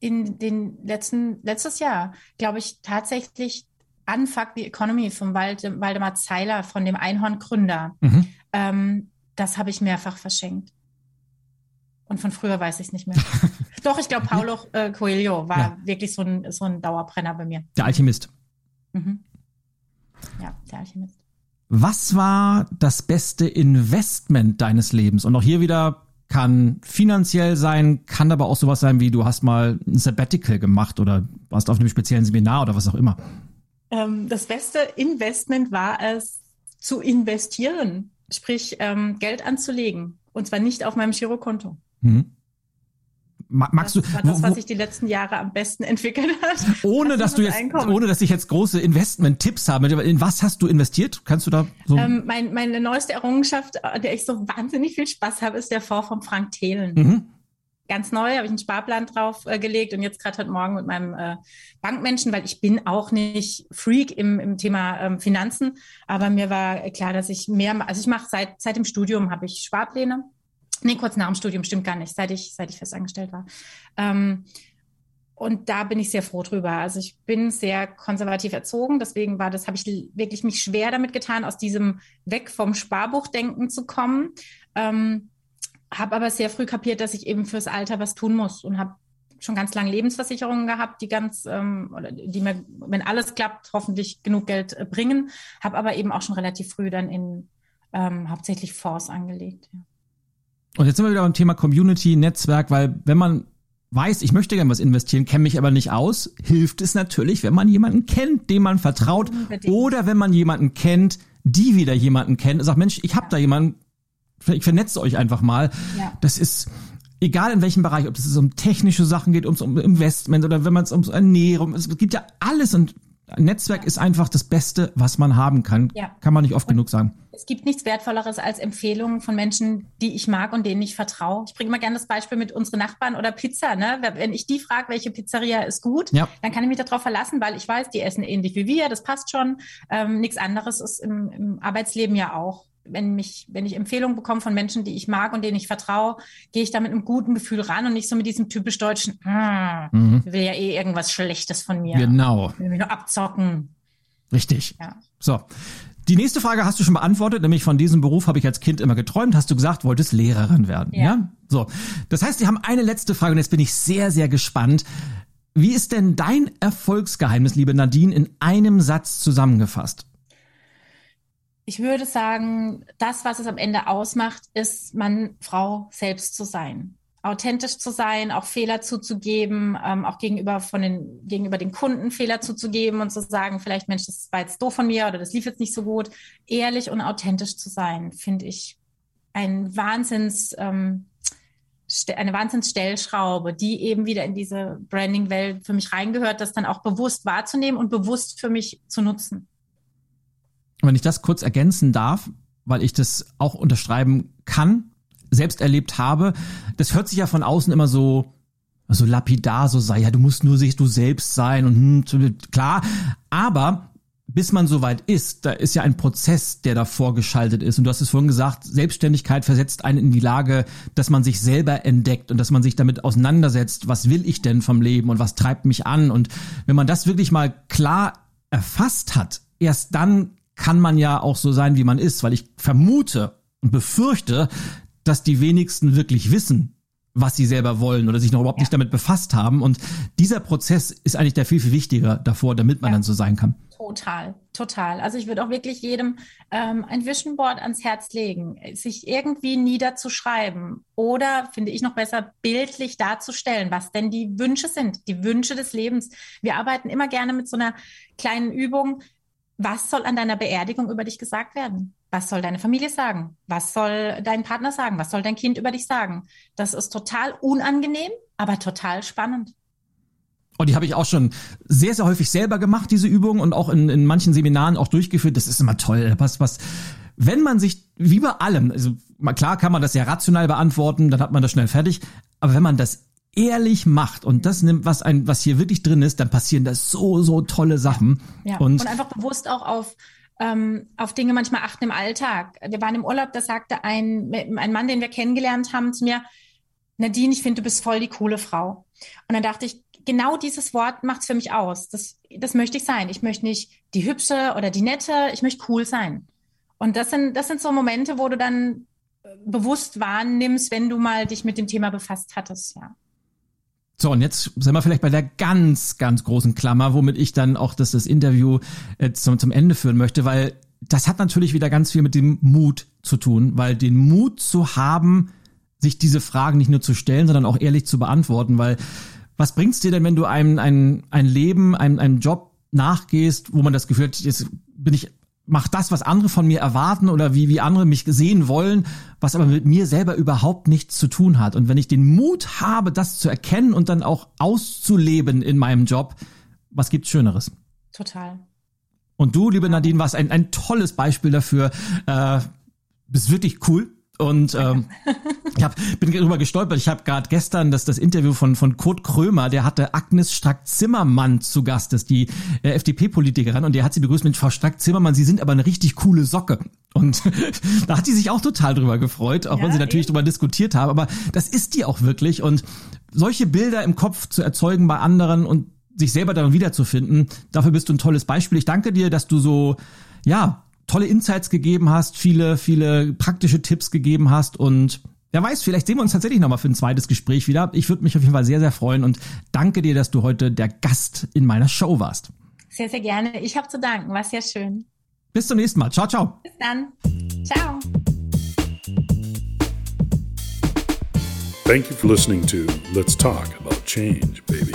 in den letzten letztes Jahr, glaube ich, tatsächlich Unfuck the Economy von Walde, Waldemar Zeiler, von dem Einhorn-Gründer. Mhm. Ähm, das habe ich mehrfach verschenkt. Und von früher weiß ich es nicht mehr. Doch, ich glaube, Paulo äh, Coelho war ja. wirklich so ein, so ein Dauerbrenner bei mir. Der Alchemist. Mhm. Ja, der Alchemist. Was war das beste Investment deines Lebens? Und auch hier wieder kann finanziell sein, kann aber auch sowas sein wie du hast mal ein Sabbatical gemacht oder warst auf einem speziellen Seminar oder was auch immer. Ähm, das beste Investment war es zu investieren, sprich ähm, Geld anzulegen und zwar nicht auf meinem Girokonto. Mhm. Magst das du, war das, was sich die letzten Jahre am besten entwickelt hat. Ohne dass du jetzt, Einkommen. ohne dass ich jetzt große Investment-Tipps habe. In was hast du investiert? Kannst du da so? Ähm, mein, meine neueste Errungenschaft, an der ich so wahnsinnig viel Spaß habe, ist der Fonds von Frank Thelen. Mhm. Ganz neu habe ich einen Sparplan drauf äh, gelegt und jetzt gerade heute Morgen mit meinem äh, Bankmenschen, weil ich bin auch nicht Freak im, im Thema ähm, Finanzen, aber mir war klar, dass ich mehr, also ich mache seit seit dem Studium habe ich Sparpläne Nee, kurz nach dem Studium, stimmt gar nicht, seit ich, seit ich festangestellt war. Ähm, und da bin ich sehr froh drüber. Also ich bin sehr konservativ erzogen, deswegen war das, habe ich wirklich mich schwer damit getan, aus diesem weg vom Sparbuchdenken zu kommen. Ähm, habe aber sehr früh kapiert, dass ich eben fürs Alter was tun muss und habe schon ganz lange Lebensversicherungen gehabt, die ganz, ähm, oder die mir, wenn alles klappt, hoffentlich genug Geld äh, bringen. Habe aber eben auch schon relativ früh dann in ähm, hauptsächlich Fonds angelegt. Ja. Und jetzt sind wir wieder beim Thema Community, Netzwerk, weil wenn man weiß, ich möchte gerne was investieren, kenne mich aber nicht aus, hilft es natürlich, wenn man jemanden kennt, dem man vertraut, Unbedingt. oder wenn man jemanden kennt, die wieder jemanden kennt, sagt, Mensch, ich habe ja. da jemanden, ich vernetze euch einfach mal. Ja. Das ist egal in welchem Bereich, ob es um technische Sachen geht, ums um Investment oder wenn man es ums Ernährung, es gibt ja alles und Netzwerk ist einfach das Beste, was man haben kann. Ja. Kann man nicht oft und genug sagen. Es gibt nichts Wertvolleres als Empfehlungen von Menschen, die ich mag und denen ich vertraue. Ich bringe mal gerne das Beispiel mit unseren Nachbarn oder Pizza. Ne? Wenn ich die frage, welche Pizzeria ist gut, ja. dann kann ich mich darauf verlassen, weil ich weiß, die essen ähnlich wie wir, das passt schon. Ähm, nichts anderes ist im, im Arbeitsleben ja auch. Wenn mich, wenn ich Empfehlungen bekomme von Menschen, die ich mag und denen ich vertraue, gehe ich da mit einem guten Gefühl ran und nicht so mit diesem typisch deutschen, mm, mhm. will ja eh irgendwas Schlechtes von mir. Genau. Will mich nur abzocken. Richtig. Ja. So. Die nächste Frage hast du schon beantwortet, nämlich von diesem Beruf habe ich als Kind immer geträumt, hast du gesagt, wolltest Lehrerin werden. Ja. ja? So. Das heißt, wir haben eine letzte Frage und jetzt bin ich sehr, sehr gespannt. Wie ist denn dein Erfolgsgeheimnis, liebe Nadine, in einem Satz zusammengefasst? Ich würde sagen, das, was es am Ende ausmacht, ist, man Frau selbst zu sein. Authentisch zu sein, auch Fehler zuzugeben, ähm, auch gegenüber von den, gegenüber den Kunden Fehler zuzugeben und zu sagen, vielleicht, Mensch, das war jetzt doof von mir oder das lief jetzt nicht so gut. Ehrlich und authentisch zu sein, finde ich ein Wahnsinns, ähm, eine Wahnsinnsstellschraube, die eben wieder in diese Branding-Welt für mich reingehört, das dann auch bewusst wahrzunehmen und bewusst für mich zu nutzen. Wenn ich das kurz ergänzen darf, weil ich das auch unterschreiben kann, selbst erlebt habe, das hört sich ja von außen immer so so lapidar so sei, ja, du musst nur sich du selbst sein und hm, klar, aber bis man so weit ist, da ist ja ein Prozess, der davor geschaltet ist. Und du hast es vorhin gesagt, Selbstständigkeit versetzt einen in die Lage, dass man sich selber entdeckt und dass man sich damit auseinandersetzt, was will ich denn vom Leben und was treibt mich an. Und wenn man das wirklich mal klar erfasst hat, erst dann kann man ja auch so sein, wie man ist, weil ich vermute und befürchte, dass die wenigsten wirklich wissen, was sie selber wollen oder sich noch überhaupt ja. nicht damit befasst haben. Und dieser Prozess ist eigentlich der viel, viel wichtiger davor, damit man ja. dann so sein kann. Total, total. Also ich würde auch wirklich jedem ähm, ein Vision Board ans Herz legen, sich irgendwie niederzuschreiben oder, finde ich noch besser, bildlich darzustellen, was denn die Wünsche sind, die Wünsche des Lebens. Wir arbeiten immer gerne mit so einer kleinen Übung, was soll an deiner Beerdigung über dich gesagt werden? Was soll deine Familie sagen? Was soll dein Partner sagen? Was soll dein Kind über dich sagen? Das ist total unangenehm, aber total spannend. Und die habe ich auch schon sehr, sehr häufig selber gemacht, diese Übung, und auch in, in manchen Seminaren auch durchgeführt. Das ist immer toll. Was, was, wenn man sich, wie bei allem, also klar kann man das ja rational beantworten, dann hat man das schnell fertig. Aber wenn man das ehrlich macht und das nimmt, was ein, was hier wirklich drin ist, dann passieren da so, so tolle Sachen. Ja. Und, und einfach bewusst auch auf, ähm, auf Dinge manchmal achten im Alltag. Wir waren im Urlaub, da sagte ein, ein Mann, den wir kennengelernt haben, zu mir, Nadine, ich finde, du bist voll die coole Frau. Und dann dachte ich, genau dieses Wort macht's für mich aus. Das, das möchte ich sein. Ich möchte nicht die hübsche oder die nette, ich möchte cool sein. Und das sind, das sind so Momente, wo du dann bewusst wahrnimmst, wenn du mal dich mit dem Thema befasst hattest, ja. So, und jetzt sind wir vielleicht bei der ganz, ganz großen Klammer, womit ich dann auch das, das Interview äh, zum, zum Ende führen möchte, weil das hat natürlich wieder ganz viel mit dem Mut zu tun, weil den Mut zu haben, sich diese Fragen nicht nur zu stellen, sondern auch ehrlich zu beantworten, weil was bringt's dir denn, wenn du ein, ein, ein Leben, einem, einem Job nachgehst, wo man das Gefühl hat, jetzt bin ich mach das, was andere von mir erwarten oder wie, wie andere mich sehen wollen, was aber mit mir selber überhaupt nichts zu tun hat. Und wenn ich den Mut habe, das zu erkennen und dann auch auszuleben in meinem Job, was gibt's Schöneres? Total. Und du, liebe Nadine, warst ein, ein tolles Beispiel dafür. Äh, bist wirklich cool. Und ähm, ich hab, bin darüber gestolpert. Ich habe gerade gestern das, das Interview von, von Kurt Krömer, der hatte Agnes Strack-Zimmermann zu Gast, das ist die äh, FDP-Politikerin, und der hat sie begrüßt mit Frau Strack-Zimmermann, Sie sind aber eine richtig coole Socke. Und da hat sie sich auch total drüber gefreut, auch ja, wenn sie natürlich eben. drüber diskutiert haben. Aber das ist die auch wirklich. Und solche Bilder im Kopf zu erzeugen bei anderen und sich selber darin wiederzufinden, dafür bist du ein tolles Beispiel. Ich danke dir, dass du so, ja, tolle Insights gegeben hast, viele, viele praktische Tipps gegeben hast und Wer weiß, vielleicht sehen wir uns tatsächlich nochmal für ein zweites Gespräch wieder. Ich würde mich auf jeden Fall sehr, sehr freuen und danke dir, dass du heute der Gast in meiner Show warst. Sehr, sehr gerne. Ich habe zu danken. War sehr schön. Bis zum nächsten Mal. Ciao, ciao. Bis dann. Ciao. Thank you for listening to Let's Talk About Change, baby.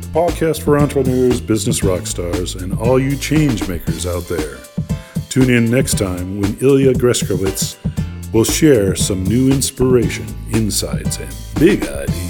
The podcast for entrepreneurs, business rock stars, and all you change makers out there. Tune in next time when Ilya Greskowitz will share some new inspiration, insights, and big ideas